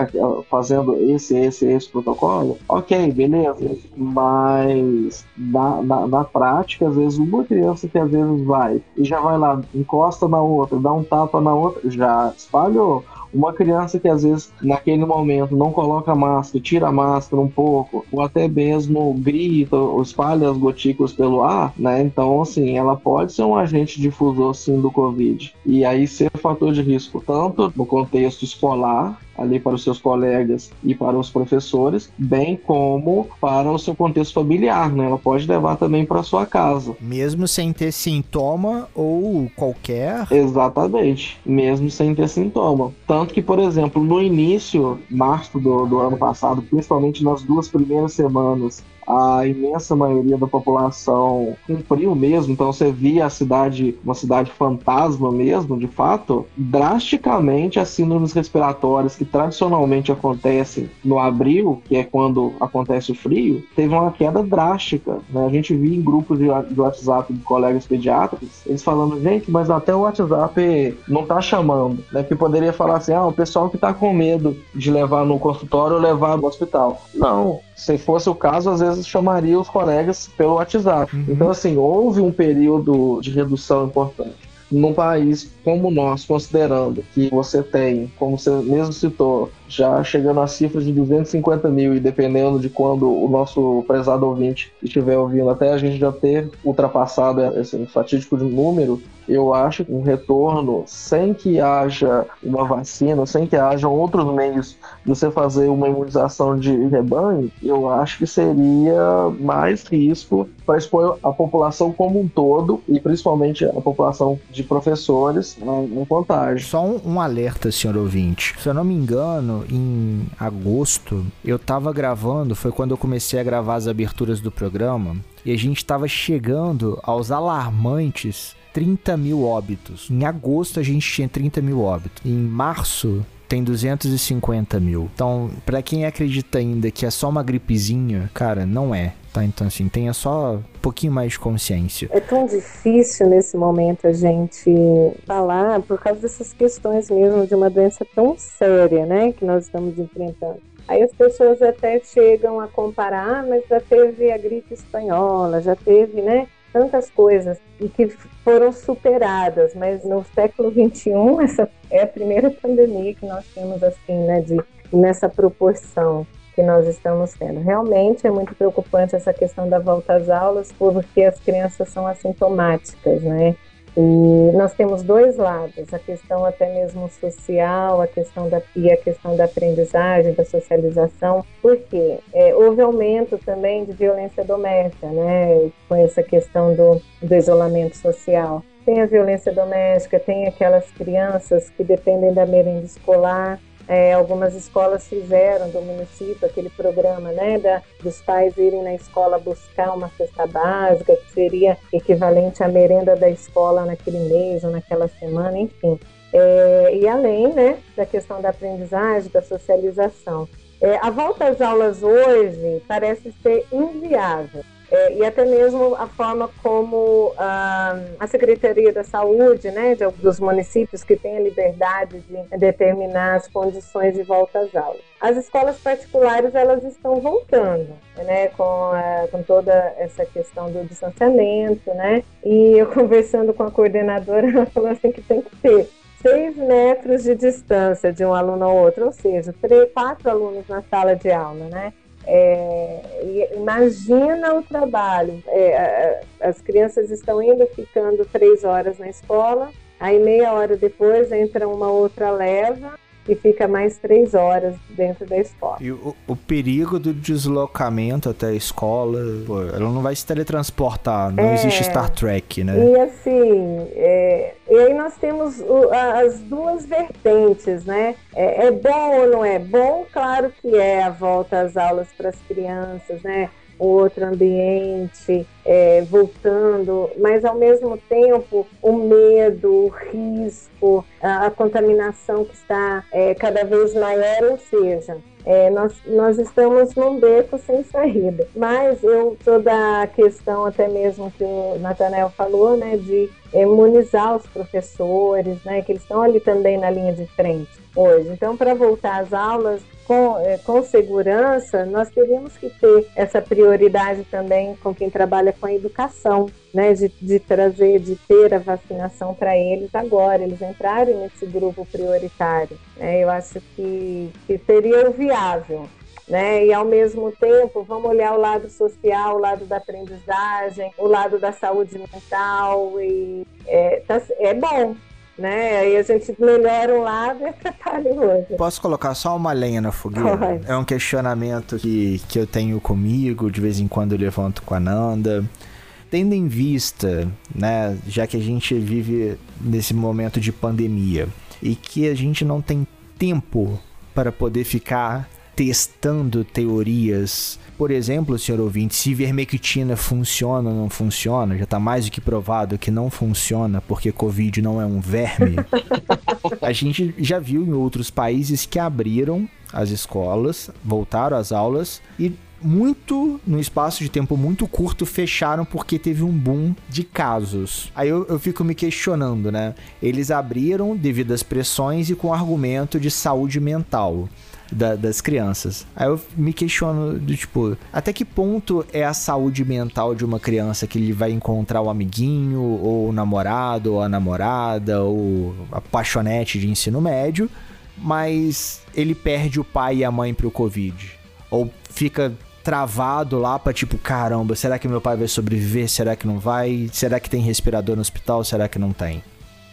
fazendo esse, esse, esse protocolo, ok, beleza. Mas na, na, na, prática, às vezes, uma criança que às vezes vai e já vai lá, encosta na outra, dá um tapa na outra, já espalhou. Uma criança que às vezes naquele momento não coloca máscara, tira a máscara um pouco, ou até mesmo grita ou espalha as gotículas pelo ar, né? Então, assim, ela pode ser um agente difusor sim do Covid. E aí ser fator de risco tanto no contexto escolar ali para os seus colegas e para os professores, bem como para o seu contexto familiar, né? Ela pode levar também para sua casa. Mesmo sem ter sintoma ou qualquer. Exatamente, mesmo sem ter sintoma. Tanto que, por exemplo, no início, março do, do ano passado, principalmente nas duas primeiras semanas a imensa maioria da população cumpriu mesmo, então você via a cidade, uma cidade fantasma mesmo, de fato, drasticamente as síndromes respiratórias que tradicionalmente acontecem no abril, que é quando acontece o frio, teve uma queda drástica. Né? A gente via em grupos de, de WhatsApp de colegas pediatras, eles falando, gente, mas até o WhatsApp não tá chamando, né? Que poderia falar assim, ah, o pessoal que tá com medo de levar no consultório ou levar no hospital. Não, se fosse o caso, às vezes chamaria os colegas pelo WhatsApp. Uhum. Então, assim, houve um período de redução importante. Num país como nosso, considerando que você tem, como você mesmo citou, já chegando a cifras de 250 mil e dependendo de quando o nosso prezado ouvinte estiver ouvindo, até a gente já ter ultrapassado esse fatídico número, eu acho que um retorno sem que haja uma vacina, sem que haja outros meios de você fazer uma imunização de rebanho, eu acho que seria mais risco para expor a população como um todo e principalmente a população de professores em contágio. Só um, um alerta, senhor ouvinte. Se eu não me engano, em agosto, eu tava gravando, foi quando eu comecei a gravar as aberturas do programa, e a gente tava chegando aos alarmantes 30 mil óbitos. Em agosto a gente tinha 30 mil óbitos. Em março tem 250 mil. Então, para quem acredita ainda que é só uma gripezinha, cara, não é. Tá? Então, assim, tenha só um pouquinho mais de consciência. É tão difícil nesse momento a gente falar por causa dessas questões mesmo de uma doença tão séria, né, que nós estamos enfrentando. Aí as pessoas até chegam a comparar, ah, mas já teve a gripe espanhola, já teve, né, tantas coisas e que foram superadas, mas no século 21 essa é a primeira pandemia que nós temos assim, né, de nessa proporção que nós estamos tendo. Realmente é muito preocupante essa questão da volta às aulas, porque as crianças são assintomáticas, né? E nós temos dois lados, a questão até mesmo social, a questão da e a questão da aprendizagem, da socialização, porque é, houve aumento também de violência doméstica, né, com essa questão do, do isolamento social. Tem a violência doméstica, tem aquelas crianças que dependem da merenda escolar, é, algumas escolas fizeram do município aquele programa, né, da, dos pais irem na escola buscar uma cesta básica, que seria equivalente à merenda da escola naquele mês ou naquela semana, enfim. É, e além, né, da questão da aprendizagem, da socialização. É, a volta às aulas hoje parece ser inviável é, e até mesmo a forma como a Secretaria da Saúde, né, de, dos municípios que têm a liberdade de determinar as condições de volta às aulas. As escolas particulares elas estão voltando, né, com, a, com toda essa questão do distanciamento, né, e eu conversando com a coordenadora, ela falou assim que tem que ter seis metros de distância de um aluno ao outro, ou seja, três, quatro alunos na sala de aula, né? É, imagina o trabalho. É, as crianças estão indo ficando três horas na escola, aí meia hora depois entra uma outra leva e fica mais três horas dentro da escola. E o, o perigo do deslocamento até a escola, pô, ela não vai se teletransportar, não é, existe Star Trek, né? E assim, é, e aí nós temos o, as duas vertentes, né? É, é bom ou não é bom? Claro que é a volta às aulas para as crianças, né? Outro ambiente, é, voltando, mas ao mesmo tempo o medo, o risco, a, a contaminação que está é, cada vez maior, ou seja, é, nós, nós estamos num beco sem saída. Mas eu sou da questão até mesmo que o Nathanael falou, né, de imunizar os professores, né, que eles estão ali também na linha de frente hoje. Então, para voltar às aulas, com, é, com segurança, nós teríamos que ter essa prioridade também com quem trabalha com a educação, né, de, de trazer, de ter a vacinação para eles agora, eles entrarem nesse grupo prioritário. Né, eu acho que, que seria o viável. Né? E ao mesmo tempo, vamos olhar o lado social, o lado da aprendizagem, o lado da saúde mental e é, tá, é bom, né? Aí a gente melhora um lado e atrapalha o outro. Posso colocar só uma lenha na fogueira? Pode. É um questionamento que, que eu tenho comigo, de vez em quando eu levanto com a Nanda. Tendo em vista, né, já que a gente vive nesse momento de pandemia e que a gente não tem tempo para poder ficar testando teorias. Por exemplo, senhor ouvinte, se vermectina funciona ou não funciona, já está mais do que provado que não funciona porque Covid não é um verme. a gente já viu em outros países que abriram as escolas, voltaram às aulas e muito, num espaço de tempo muito curto, fecharam porque teve um boom de casos. Aí eu, eu fico me questionando, né? Eles abriram devido às pressões e com argumento de saúde mental da, das crianças. Aí eu me questiono do tipo, até que ponto é a saúde mental de uma criança que ele vai encontrar o amiguinho, ou o namorado, ou a namorada, ou a paixonete de ensino médio, mas ele perde o pai e a mãe pro Covid. Ou fica travado lá pra tipo, caramba, será que meu pai vai sobreviver? Será que não vai? Será que tem respirador no hospital? Será que não tem?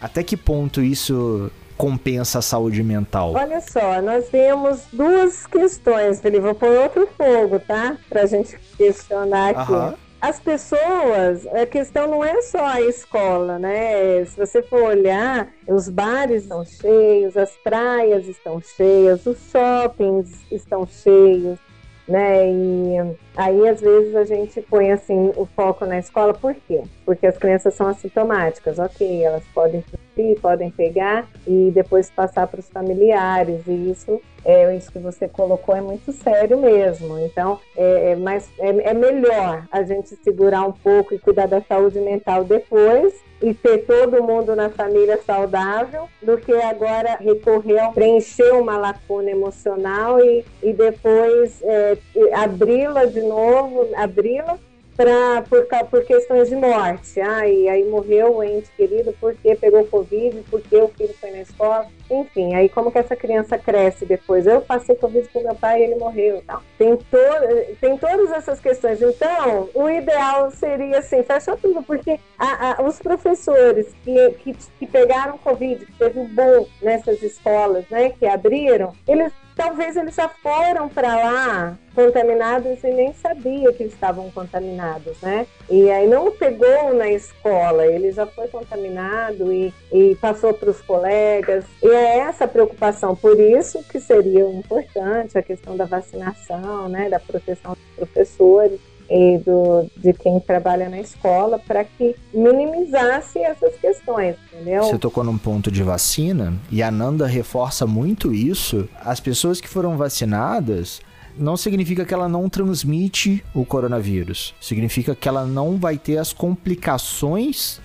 Até que ponto isso compensa a saúde mental? Olha só, nós temos duas questões, Felipe. Vou pôr outro fogo, tá? Pra gente questionar aqui. Aham. As pessoas, a questão não é só a escola, né? Se você for olhar, os bares estão cheios, as praias estão cheias, os shoppings estão cheios, né? E aí às vezes a gente põe assim o foco na escola, por quê? Porque as crianças são assintomáticas, ok, elas podem transmitir, podem pegar e depois passar para os familiares, e isso é isso que você colocou é muito sério mesmo. Então, é, é mais, é, é melhor a gente segurar um pouco e cuidar da saúde mental depois e ter todo mundo na família saudável do que agora recorrer a preencher uma lacuna emocional e, e depois é, abri-la de novo, abri-la por, por questões de morte. Ah, e aí morreu o ente querido porque pegou Covid, porque o filho foi na escola. Enfim, aí como que essa criança cresce depois? Eu passei Covid com meu pai e ele morreu. Tal. Tem, to tem todas essas questões. Então, o ideal seria assim, fecha tudo, porque a, a, os professores que, que, que pegaram Covid, que teve um bom nessas escolas, né, que abriram, eles talvez eles já foram para lá contaminados e nem sabia que estavam contaminados, né? E aí não pegou na escola, ele já foi contaminado e, e passou para os colegas. E é essa preocupação, por isso que seria importante a questão da vacinação, né, da proteção dos professores e do, de quem trabalha na escola para que minimizasse essas questões, entendeu? Você tocou num ponto de vacina e a Nanda reforça muito isso. As pessoas que foram vacinadas não significa que ela não transmite o coronavírus. Significa que ela não vai ter as complicações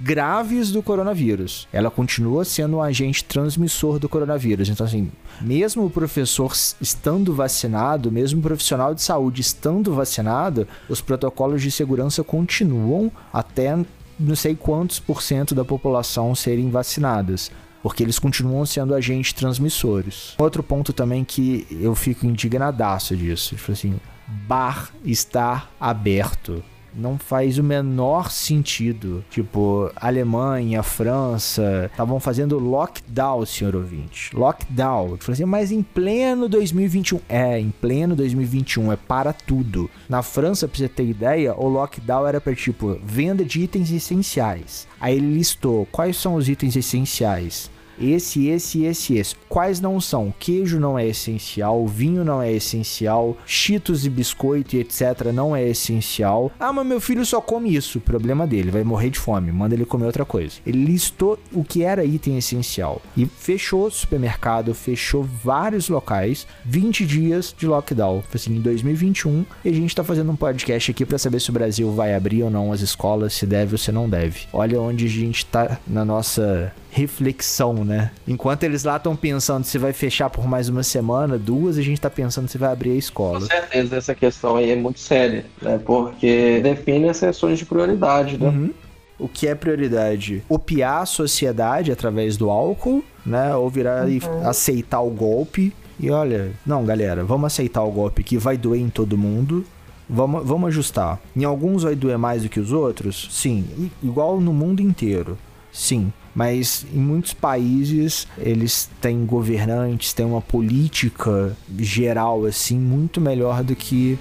graves do coronavírus. Ela continua sendo um agente transmissor do coronavírus. Então, assim, mesmo o professor estando vacinado, mesmo o profissional de saúde estando vacinado, os protocolos de segurança continuam até não sei quantos por cento da população serem vacinadas porque eles continuam sendo agentes transmissores. Outro ponto também que eu fico indignadaço disso, tipo assim, bar está aberto não faz o menor sentido. Tipo, Alemanha, França, estavam fazendo lockdown, senhor ouvinte. Lockdown. Eu falei assim, mas em pleno 2021. É, em pleno 2021, é para tudo. Na França, pra você ter ideia, o lockdown era para tipo, venda de itens essenciais. Aí ele listou quais são os itens essenciais esse, esse, esse, esse. Quais não são? Queijo não é essencial, vinho não é essencial, cheetos e biscoito e etc não é essencial. Ah, mas meu filho só come isso. Problema dele, vai morrer de fome. Manda ele comer outra coisa. Ele listou o que era item essencial e fechou o supermercado, fechou vários locais, 20 dias de lockdown. Assim, em 2021, e a gente tá fazendo um podcast aqui para saber se o Brasil vai abrir ou não as escolas, se deve ou se não deve. Olha onde a gente tá na nossa reflexão, né? Enquanto eles lá estão pensando se vai fechar por mais uma semana, duas, a gente tá pensando se vai abrir a escola. Com certeza, essa questão aí é muito séria, né? Porque define as sessões de prioridade, né? Uhum. O que é prioridade? Opiar a sociedade através do álcool, né? Ou virar uhum. e aceitar o golpe. E olha, não, galera, vamos aceitar o golpe que vai doer em todo mundo. Vamos, vamos ajustar. Em alguns vai doer mais do que os outros? Sim. igual no mundo inteiro. Sim mas em muitos países eles têm governantes, têm uma política geral assim muito melhor do que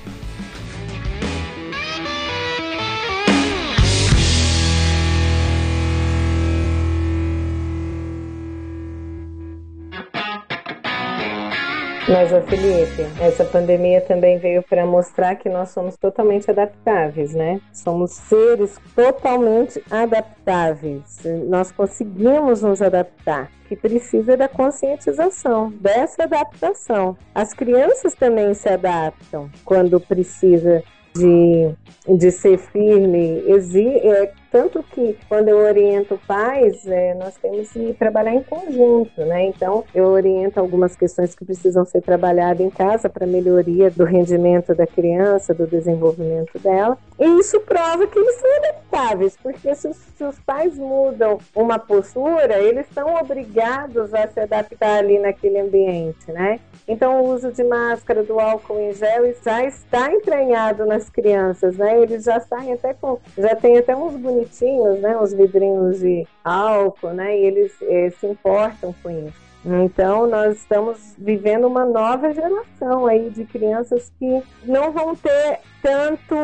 Mas, ô Felipe, essa pandemia também veio para mostrar que nós somos totalmente adaptáveis, né? Somos seres totalmente adaptáveis. Nós conseguimos nos adaptar que precisa da conscientização, dessa adaptação. As crianças também se adaptam quando precisa de, de ser firme. Exi é, tanto que quando eu oriento pais, é, nós temos que trabalhar em conjunto, né? Então, eu oriento algumas questões que precisam ser trabalhadas em casa para melhoria do rendimento da criança, do desenvolvimento dela. E isso prova que eles são adaptáveis, porque se os, se os pais mudam uma postura, eles são obrigados a se adaptar ali naquele ambiente, né? Então, o uso de máscara, do álcool em gel, já está entranhado nas crianças, né? Eles já saem até com, já tem até uns bonitinhos, né? Os vidrinhos de álcool, né? E eles eh, se importam com isso. Então, nós estamos vivendo uma nova geração aí de crianças que não vão ter tanto.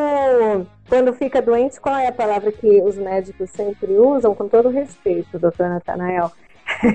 Quando fica doente, qual é a palavra que os médicos sempre usam? Com todo respeito, doutor Natanael.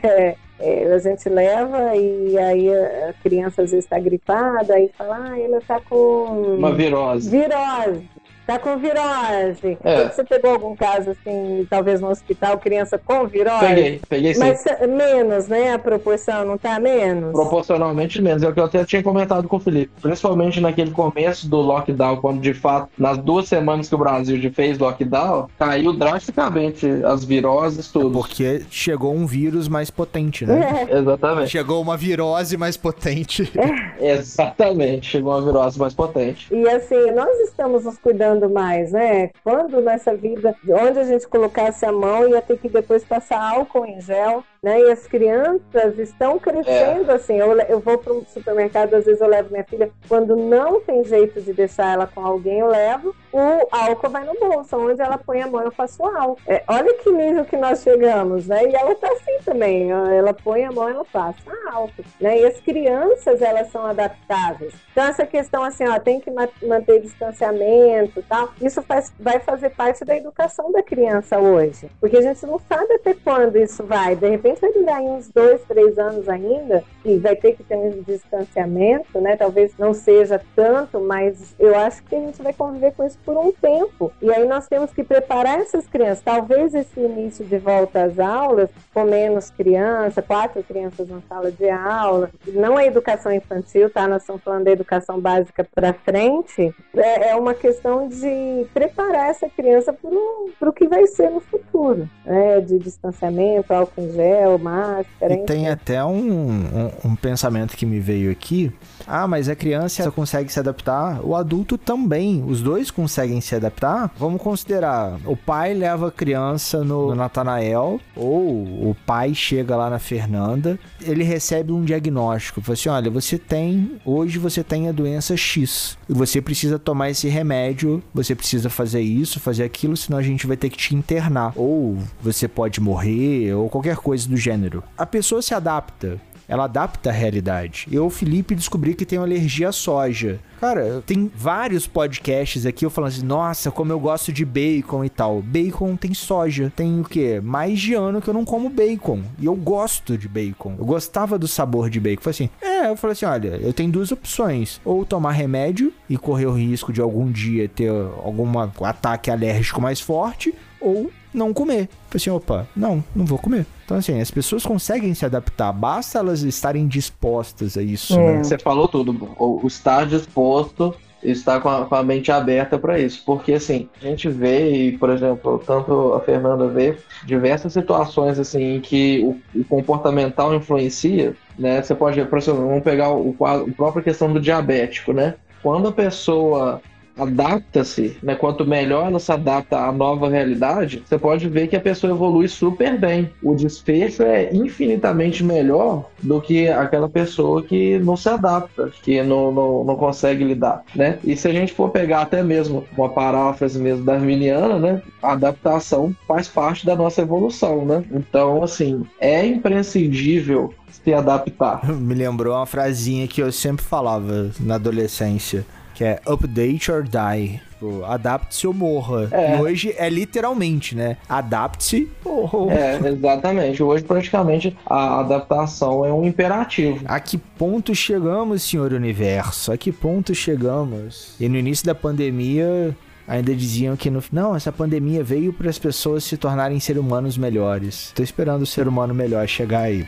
É, é, a gente leva e aí a criança às vezes está gripada e fala, ah, ela está com. Uma virose. Virose. Tá com virose. É. Você pegou algum caso, assim, talvez no hospital, criança com virose? Peguei, peguei sim. Mas menos, né? A proporção não tá menos? Proporcionalmente menos. É o que eu até tinha comentado com o Felipe. Principalmente naquele começo do lockdown, quando de fato, nas duas semanas que o Brasil fez lockdown, caiu drasticamente as viroses, tudo. É porque chegou um vírus mais potente, né? É. Exatamente. Chegou uma virose mais potente. É. Exatamente, chegou uma virose mais potente. E assim, nós estamos nos cuidando imaginando mais, né? Quando nessa vida, onde a gente colocasse a mão ia ter que depois passar álcool em gel, né? E as crianças estão crescendo é. assim. Eu, eu vou para um supermercado, às vezes eu levo minha filha, quando não tem jeito de deixar ela com alguém, eu levo, o álcool vai no bolso, onde ela põe a mão, eu faço álcool. É, olha que nível que nós chegamos, né? E ela tá assim também, ela põe a mão, ela passa álcool, né? E as crianças, elas são adaptáveis. Então, essa questão assim, ó, tem que manter distanciamento tal, isso faz, vai fazer parte da educação da criança hoje. Porque a gente não sabe até quando isso vai. De repente, vai durar uns dois, três anos ainda, e vai ter que ter um distanciamento, né? Talvez não seja tanto, mas eu acho que a gente vai conviver com isso por um tempo. E aí nós temos que preparar essas crianças. Talvez esse início de volta às aulas, com menos criança, quatro crianças na sala de aula, não é educação infantil, tá? Nós estamos falando da educação básica para frente, é, é, uma questão de preparar essa criança para o que vai ser no futuro, né? De distanciamento, álcool em gel, gel, máscara. E tem até um, um, um, pensamento que me veio aqui. Ah, mas a criança consegue se adaptar, o adulto também. Os dois conseguem se adaptar. Vamos considerar: o pai leva a criança no, no Natanael, ou o pai chega lá na Fernanda, ele recebe um diagnóstico. Fala assim: olha, você tem, hoje você tem a doença X. Você precisa tomar esse remédio, você precisa fazer isso, fazer aquilo, senão a gente vai ter que te internar. Ou você pode morrer, ou qualquer coisa do gênero. A pessoa se adapta. Ela adapta a realidade. Eu, Felipe, descobri que tenho alergia à soja. Cara, tem vários podcasts aqui eu falando assim, nossa, como eu gosto de bacon e tal. Bacon tem soja. Tem o quê? Mais de ano que eu não como bacon. E eu gosto de bacon. Eu gostava do sabor de bacon. Foi assim, é, eu falei assim, olha, eu tenho duas opções. Ou tomar remédio e correr o risco de algum dia ter algum ataque alérgico mais forte. Ou não comer. Falei assim, opa, não, não vou comer. Então, assim, as pessoas conseguem se adaptar, basta elas estarem dispostas a isso. É. Né? Você falou tudo, o estar disposto estar com a, com a mente aberta para isso. Porque, assim, a gente vê, e, por exemplo, tanto a Fernanda vê, diversas situações, assim, em que o, o comportamental influencia, né? Você pode, por exemplo, vamos pegar o, o, a própria questão do diabético, né? Quando a pessoa adapta-se, né? Quanto melhor ela se adapta à nova realidade, você pode ver que a pessoa evolui super bem. O desfecho é infinitamente melhor do que aquela pessoa que não se adapta, que não, não, não consegue lidar, né? E se a gente for pegar até mesmo uma paráfrase mesmo darwiniana, né? A adaptação faz parte da nossa evolução, né? Então, assim, é imprescindível se adaptar. Me lembrou uma frasinha que eu sempre falava na adolescência que é Update or Die. Tipo, adapte-se ou morra. É. E hoje é literalmente, né? Adapte-se ou... É, exatamente. Hoje, praticamente, a adaptação é um imperativo. A que ponto chegamos, senhor universo? A que ponto chegamos? E no início da pandemia, ainda diziam que no não, essa pandemia veio para as pessoas se tornarem seres humanos melhores. Tô esperando o ser humano melhor chegar aí.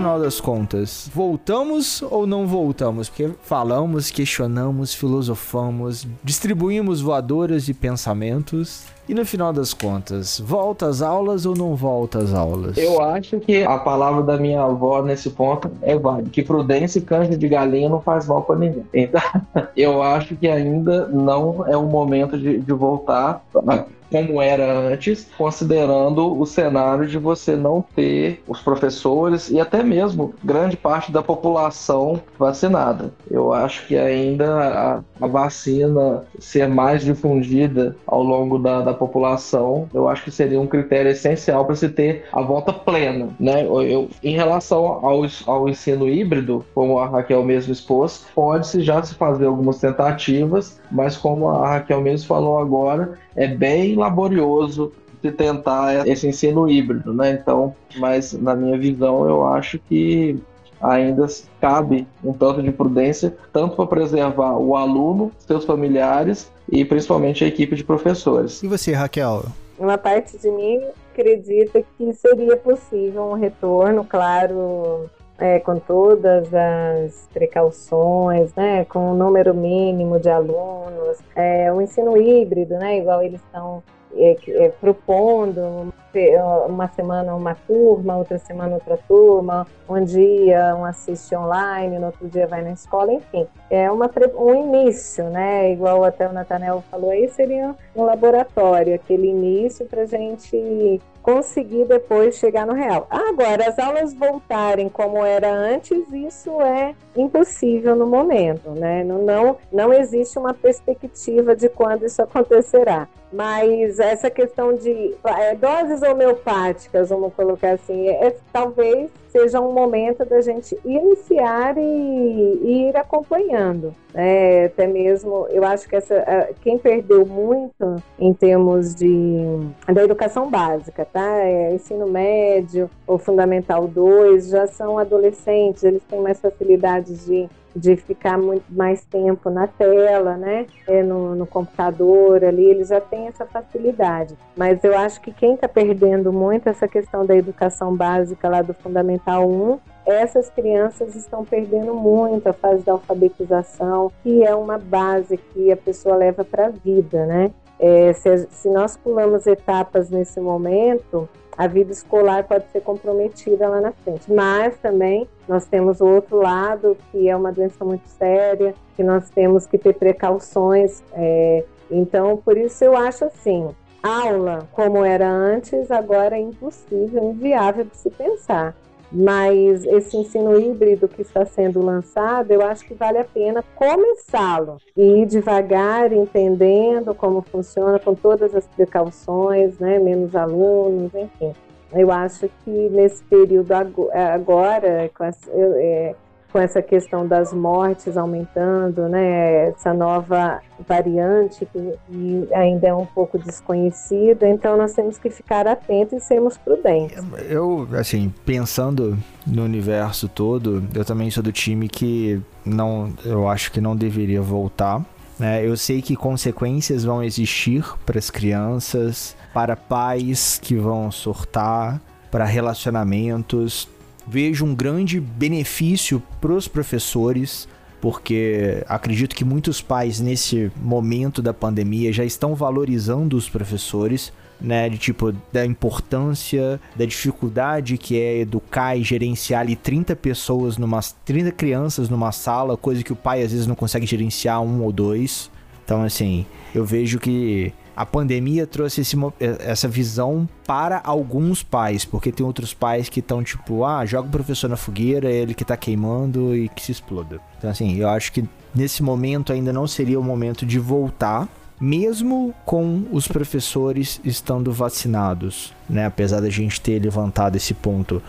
Das contas, voltamos ou não voltamos? Porque falamos, questionamos, filosofamos, distribuímos voadoras e pensamentos. E no final das contas, volta às aulas ou não volta às aulas? Eu acho que a palavra da minha avó nesse ponto é válida, que prudência e canja de galinha não faz mal para ninguém. Então, eu acho que ainda não é o momento de, de voltar como era antes, considerando o cenário de você não ter os professores e até mesmo grande parte da população vacinada. Eu acho que ainda a, a vacina ser mais difundida ao longo da, da população, eu acho que seria um critério essencial para se ter a volta plena. Né? Eu, em relação ao, ao ensino híbrido, como a Raquel mesmo expôs, pode-se já se fazer algumas tentativas, mas como a Raquel mesmo falou agora, é bem laborioso de tentar esse ensino híbrido, né? Então, mas na minha visão, eu acho que ainda cabe um tanto de prudência, tanto para preservar o aluno, seus familiares e principalmente a equipe de professores. E você, Raquel? Uma parte de mim acredita que seria possível um retorno, claro, é, com todas as precauções, né, com o número mínimo de alunos, é, o ensino híbrido, né, igual eles estão é, é, propondo uma semana uma turma, outra semana outra turma, um dia um assiste online, no outro dia vai na escola, enfim. É uma, um início, né? Igual até o Natanel falou aí, seria um laboratório, aquele início para a gente conseguir depois chegar no real. Agora, as aulas voltarem como era antes, isso é impossível no momento, né? Não, não, não existe uma perspectiva de quando isso acontecerá. Mas essa questão de é, doses homeopáticas, vamos colocar assim, é, é, talvez seja um momento da gente iniciar e, e ir acompanhando. É, até mesmo, eu acho que essa, quem perdeu muito em termos de da educação básica, tá? É, ensino médio ou fundamental 2 já são adolescentes, eles têm mais facilidades de de ficar muito mais tempo na tela, né? É, no, no, computador ali, eles já têm essa facilidade. Mas eu acho que quem está perdendo muito essa questão da educação básica lá do Fundamental 1, essas crianças estão perdendo muito a fase da alfabetização, que é uma base que a pessoa leva para a vida, né? É, se, se nós pulamos etapas nesse momento, a vida escolar pode ser comprometida lá na frente. Mas também nós temos o outro lado, que é uma doença muito séria, que nós temos que ter precauções. É, então, por isso eu acho assim, aula como era antes, agora é impossível, inviável de se pensar. Mas esse ensino híbrido que está sendo lançado, eu acho que vale a pena começá-lo e ir devagar, entendendo como funciona, com todas as precauções, né? menos alunos, enfim. Eu acho que nesse período agora, essa, é, com essa questão das mortes aumentando, né, essa nova variante que ainda é um pouco desconhecida, então nós temos que ficar atentos e sermos prudentes. Eu, assim, pensando no universo todo, eu também sou do time que não, eu acho que não deveria voltar. Né? Eu sei que consequências vão existir para as crianças, para pais que vão surtar, para relacionamentos vejo um grande benefício para os professores, porque acredito que muitos pais nesse momento da pandemia já estão valorizando os professores, né, de tipo da importância, da dificuldade que é educar e gerenciar ali 30 pessoas numa 30 crianças numa sala, coisa que o pai às vezes não consegue gerenciar um ou dois. Então assim, eu vejo que a pandemia trouxe esse, essa visão para alguns pais, porque tem outros pais que estão tipo, ah, joga o professor na fogueira, é ele que tá queimando e que se exploda. Então, assim, eu acho que nesse momento ainda não seria o momento de voltar, mesmo com os professores estando vacinados, né? Apesar da gente ter levantado esse ponto,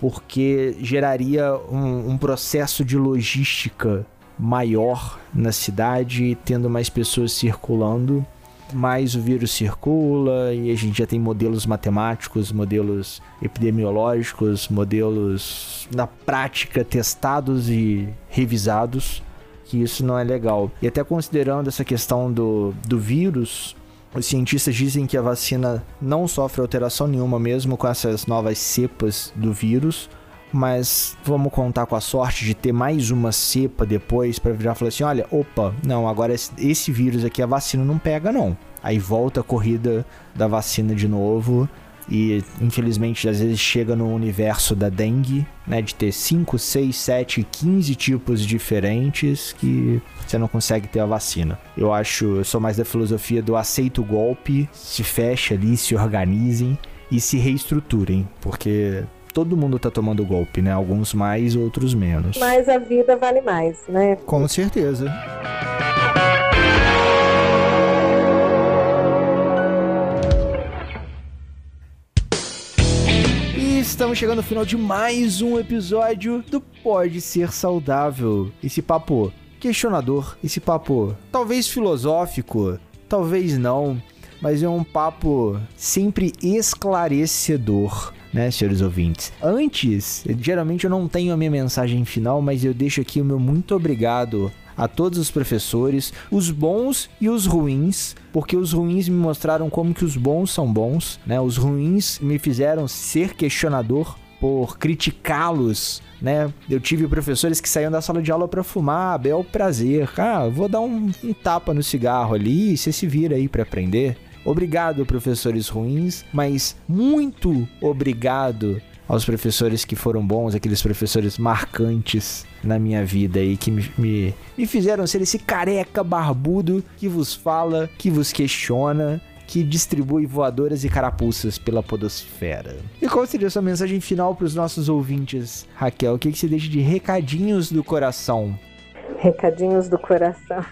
porque geraria um, um processo de logística maior na cidade, tendo mais pessoas circulando mais o vírus circula e a gente já tem modelos matemáticos, modelos epidemiológicos, modelos na prática testados e revisados, que isso não é legal. E até considerando essa questão do, do vírus, os cientistas dizem que a vacina não sofre alteração nenhuma, mesmo com essas novas cepas do vírus. Mas vamos contar com a sorte de ter mais uma cepa depois para virar falar assim: olha, opa, não, agora esse vírus aqui a vacina não pega, não. Aí volta a corrida da vacina de novo. E infelizmente às vezes chega no universo da dengue, né? De ter 5, 6, 7, 15 tipos diferentes que você não consegue ter a vacina. Eu acho, eu sou mais da filosofia do aceito o golpe, se fecha ali, se organizem e se reestruturem, porque todo mundo tá tomando golpe, né? Alguns mais, outros menos. Mas a vida vale mais, né? Com certeza. estamos chegando ao final de mais um episódio do Pode Ser Saudável. Esse papo questionador, esse papo talvez filosófico, talvez não, mas é um papo sempre esclarecedor. Né, senhores ouvintes? Antes, geralmente eu não tenho a minha mensagem final, mas eu deixo aqui o meu muito obrigado a todos os professores, os bons e os ruins, porque os ruins me mostraram como que os bons são bons, né? Os ruins me fizeram ser questionador por criticá-los, né? Eu tive professores que saíam da sala de aula para fumar, bel prazer. Ah, vou dar um, um, tapa no cigarro ali, você se vira aí para aprender. Obrigado, professores ruins, mas muito obrigado aos professores que foram bons, aqueles professores marcantes na minha vida e que me, me, me fizeram ser esse careca barbudo que vos fala, que vos questiona, que distribui voadoras e carapuças pela podosfera. E qual seria a sua mensagem final para os nossos ouvintes, Raquel? O que, que você deixa de recadinhos do coração? Recadinhos do coração.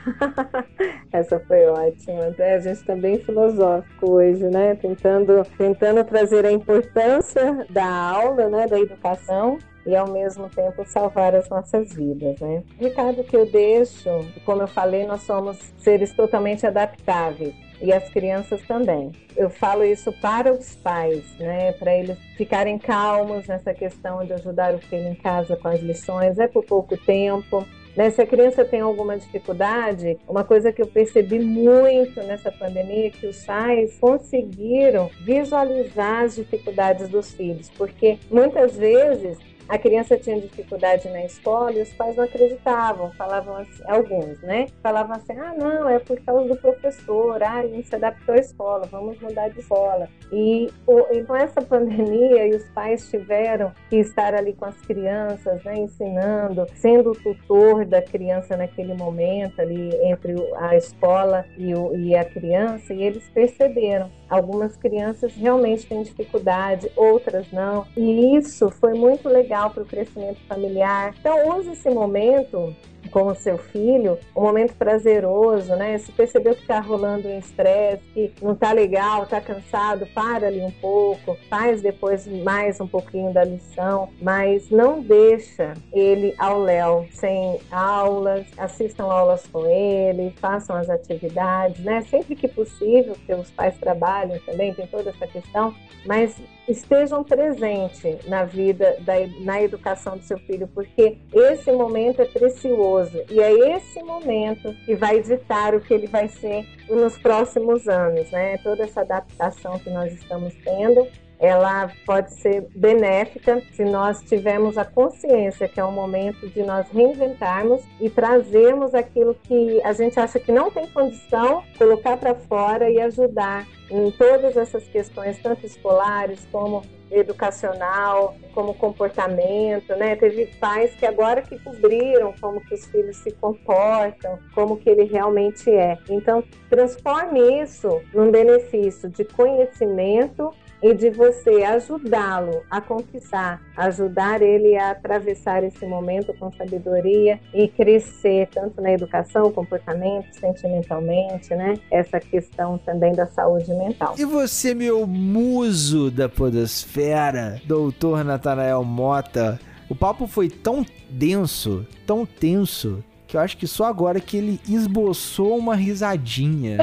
Essa foi ótima. A gente está bem filosófico hoje, né? Tentando, tentando trazer a importância da aula, né? Da educação e ao mesmo tempo salvar as nossas vidas, né? O recado que eu deixo, como eu falei, nós somos seres totalmente adaptáveis e as crianças também. Eu falo isso para os pais, né, para eles ficarem calmos nessa questão de ajudar o filho em casa com as lições, é por pouco tempo. Né? Se a criança tem alguma dificuldade, uma coisa que eu percebi muito nessa pandemia é que os pais conseguiram visualizar as dificuldades dos filhos, porque muitas vezes a criança tinha dificuldade na escola e os pais não acreditavam, falavam assim, alguns, né? Falavam assim: ah, não, é por causa do professor, ah, ele não se adaptou à escola, vamos mudar de escola. E, e com essa pandemia, e os pais tiveram que estar ali com as crianças, né, ensinando, sendo o tutor da criança naquele momento, ali entre a escola e, o, e a criança, e eles perceberam Algumas crianças realmente têm dificuldade, outras não. E isso foi muito legal para o crescimento familiar. Então, use esse momento com o seu filho, um momento prazeroso, né? Se percebeu que está rolando um estresse, que não está legal, está cansado, para ali um pouco, faz depois mais um pouquinho da lição, mas não deixa ele ao léu, sem aulas, assistam aulas com ele, façam as atividades, né? Sempre que possível, porque os pais trabalham também, tem toda essa questão, mas estejam presentes na vida, da, na educação do seu filho, porque esse momento é precioso e é esse momento que vai ditar o que ele vai ser nos próximos anos, né? Toda essa adaptação que nós estamos tendo ela pode ser benéfica se nós tivermos a consciência que é um momento de nós reinventarmos e trazermos aquilo que a gente acha que não tem condição, colocar para fora e ajudar em todas essas questões, tanto escolares como educacional, como comportamento, né? Teve pais que agora que cobriram como que os filhos se comportam, como que ele realmente é. Então, transforme isso num benefício de conhecimento e de você ajudá-lo a conquistar, ajudar ele a atravessar esse momento com sabedoria e crescer tanto na educação, comportamento, sentimentalmente, né? Essa questão também da saúde mental. E você, meu muso da podosfera, doutor Natanael Mota, o papo foi tão denso, tão tenso, que eu acho que só agora que ele esboçou uma risadinha.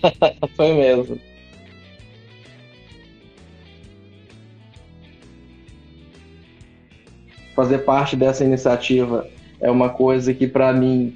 foi mesmo. Fazer parte dessa iniciativa é uma coisa que, para mim,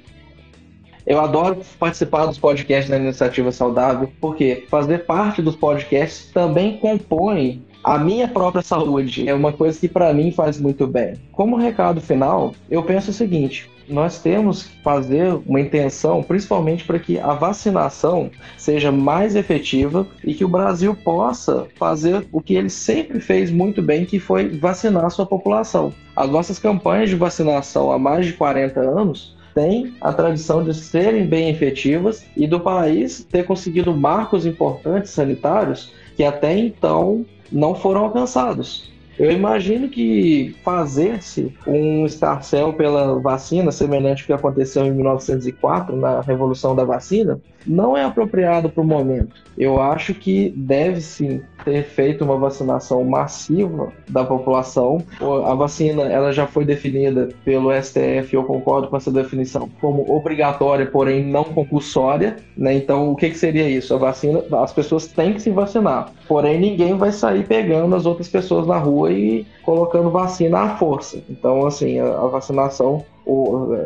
eu adoro participar dos podcasts da Iniciativa Saudável, porque fazer parte dos podcasts também compõe a minha própria saúde. É uma coisa que, para mim, faz muito bem. Como recado final, eu penso o seguinte: nós temos que fazer uma intenção, principalmente para que a vacinação seja mais efetiva e que o Brasil possa fazer o que ele sempre fez muito bem, que foi vacinar a sua população. As nossas campanhas de vacinação há mais de 40 anos têm a tradição de serem bem efetivas e do país ter conseguido marcos importantes sanitários que até então não foram alcançados. Eu imagino que fazer-se um escarcel pela vacina, semelhante ao que aconteceu em 1904, na Revolução da Vacina, não é apropriado para o momento. Eu acho que deve sim ter feito uma vacinação massiva da população. A vacina ela já foi definida pelo STF, eu concordo com essa definição, como obrigatória, porém não compulsória. Né? Então, o que, que seria isso? A vacina, as pessoas têm que se vacinar, porém ninguém vai sair pegando as outras pessoas na rua e colocando vacina à força. Então, assim, a, a vacinação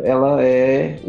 ela é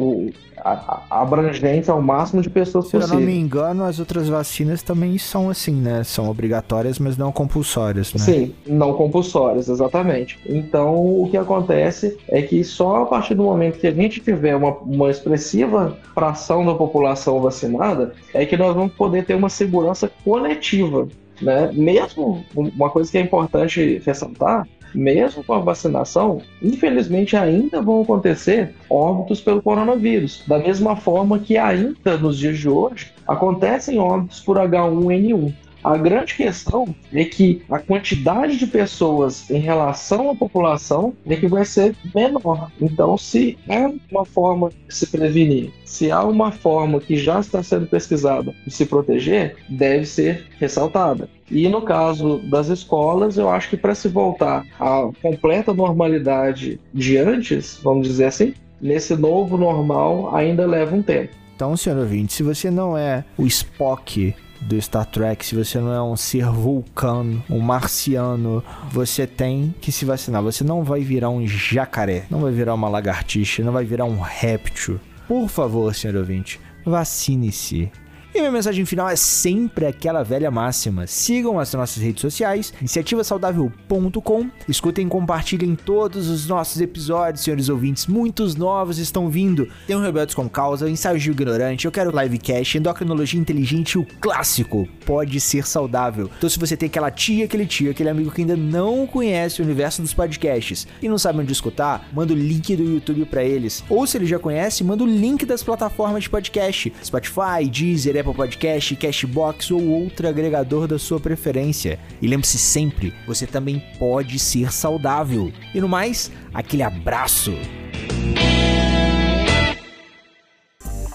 abrangentes ao máximo de pessoas Se possível. Se eu não me engano, as outras vacinas também são assim, né? São obrigatórias, mas não compulsórias, né? Sim, não compulsórias, exatamente. Então, o que acontece é que só a partir do momento que a gente tiver uma, uma expressiva fração da população vacinada, é que nós vamos poder ter uma segurança coletiva né? Mesmo uma coisa que é importante ressaltar mesmo com a vacinação, infelizmente ainda vão acontecer óbitos pelo coronavírus. Da mesma forma que ainda nos dias de hoje acontecem óbitos por H1N1. A grande questão é que a quantidade de pessoas em relação à população é que vai ser menor. Então, se é uma forma de se prevenir, se há uma forma que já está sendo pesquisada de se proteger, deve ser ressaltada. E no caso das escolas, eu acho que para se voltar à completa normalidade de antes, vamos dizer assim, nesse novo normal ainda leva um tempo. Então, senhor ouvinte, se você não é o Spock do Star Trek, se você não é um ser vulcano, um marciano, você tem que se vacinar. Você não vai virar um jacaré, não vai virar uma lagartixa, não vai virar um réptil. Por favor, senhor ouvinte, vacine-se. E minha mensagem final é sempre aquela velha máxima. Sigam as nossas redes sociais, iniciativasaudável.com. Escutem e compartilhem todos os nossos episódios, senhores ouvintes. Muitos novos estão vindo. Tem o Rebeldes com Causa, o Ensaio de Ignorante, Eu Quero Livecast, Endocrinologia Inteligente o clássico Pode Ser Saudável. Então se você tem aquela tia, aquele tio, aquele amigo que ainda não conhece o universo dos podcasts e não sabe onde escutar, manda o link do YouTube para eles. Ou se ele já conhece, manda o link das plataformas de podcast. Spotify, Deezer, Apple Podcast, Cashbox ou outro agregador da sua preferência. E lembre-se sempre, você também pode ser saudável. E no mais, aquele abraço.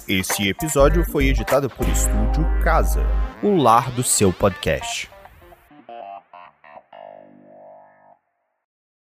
Esse episódio foi editado por Estúdio Casa, o lar do seu podcast.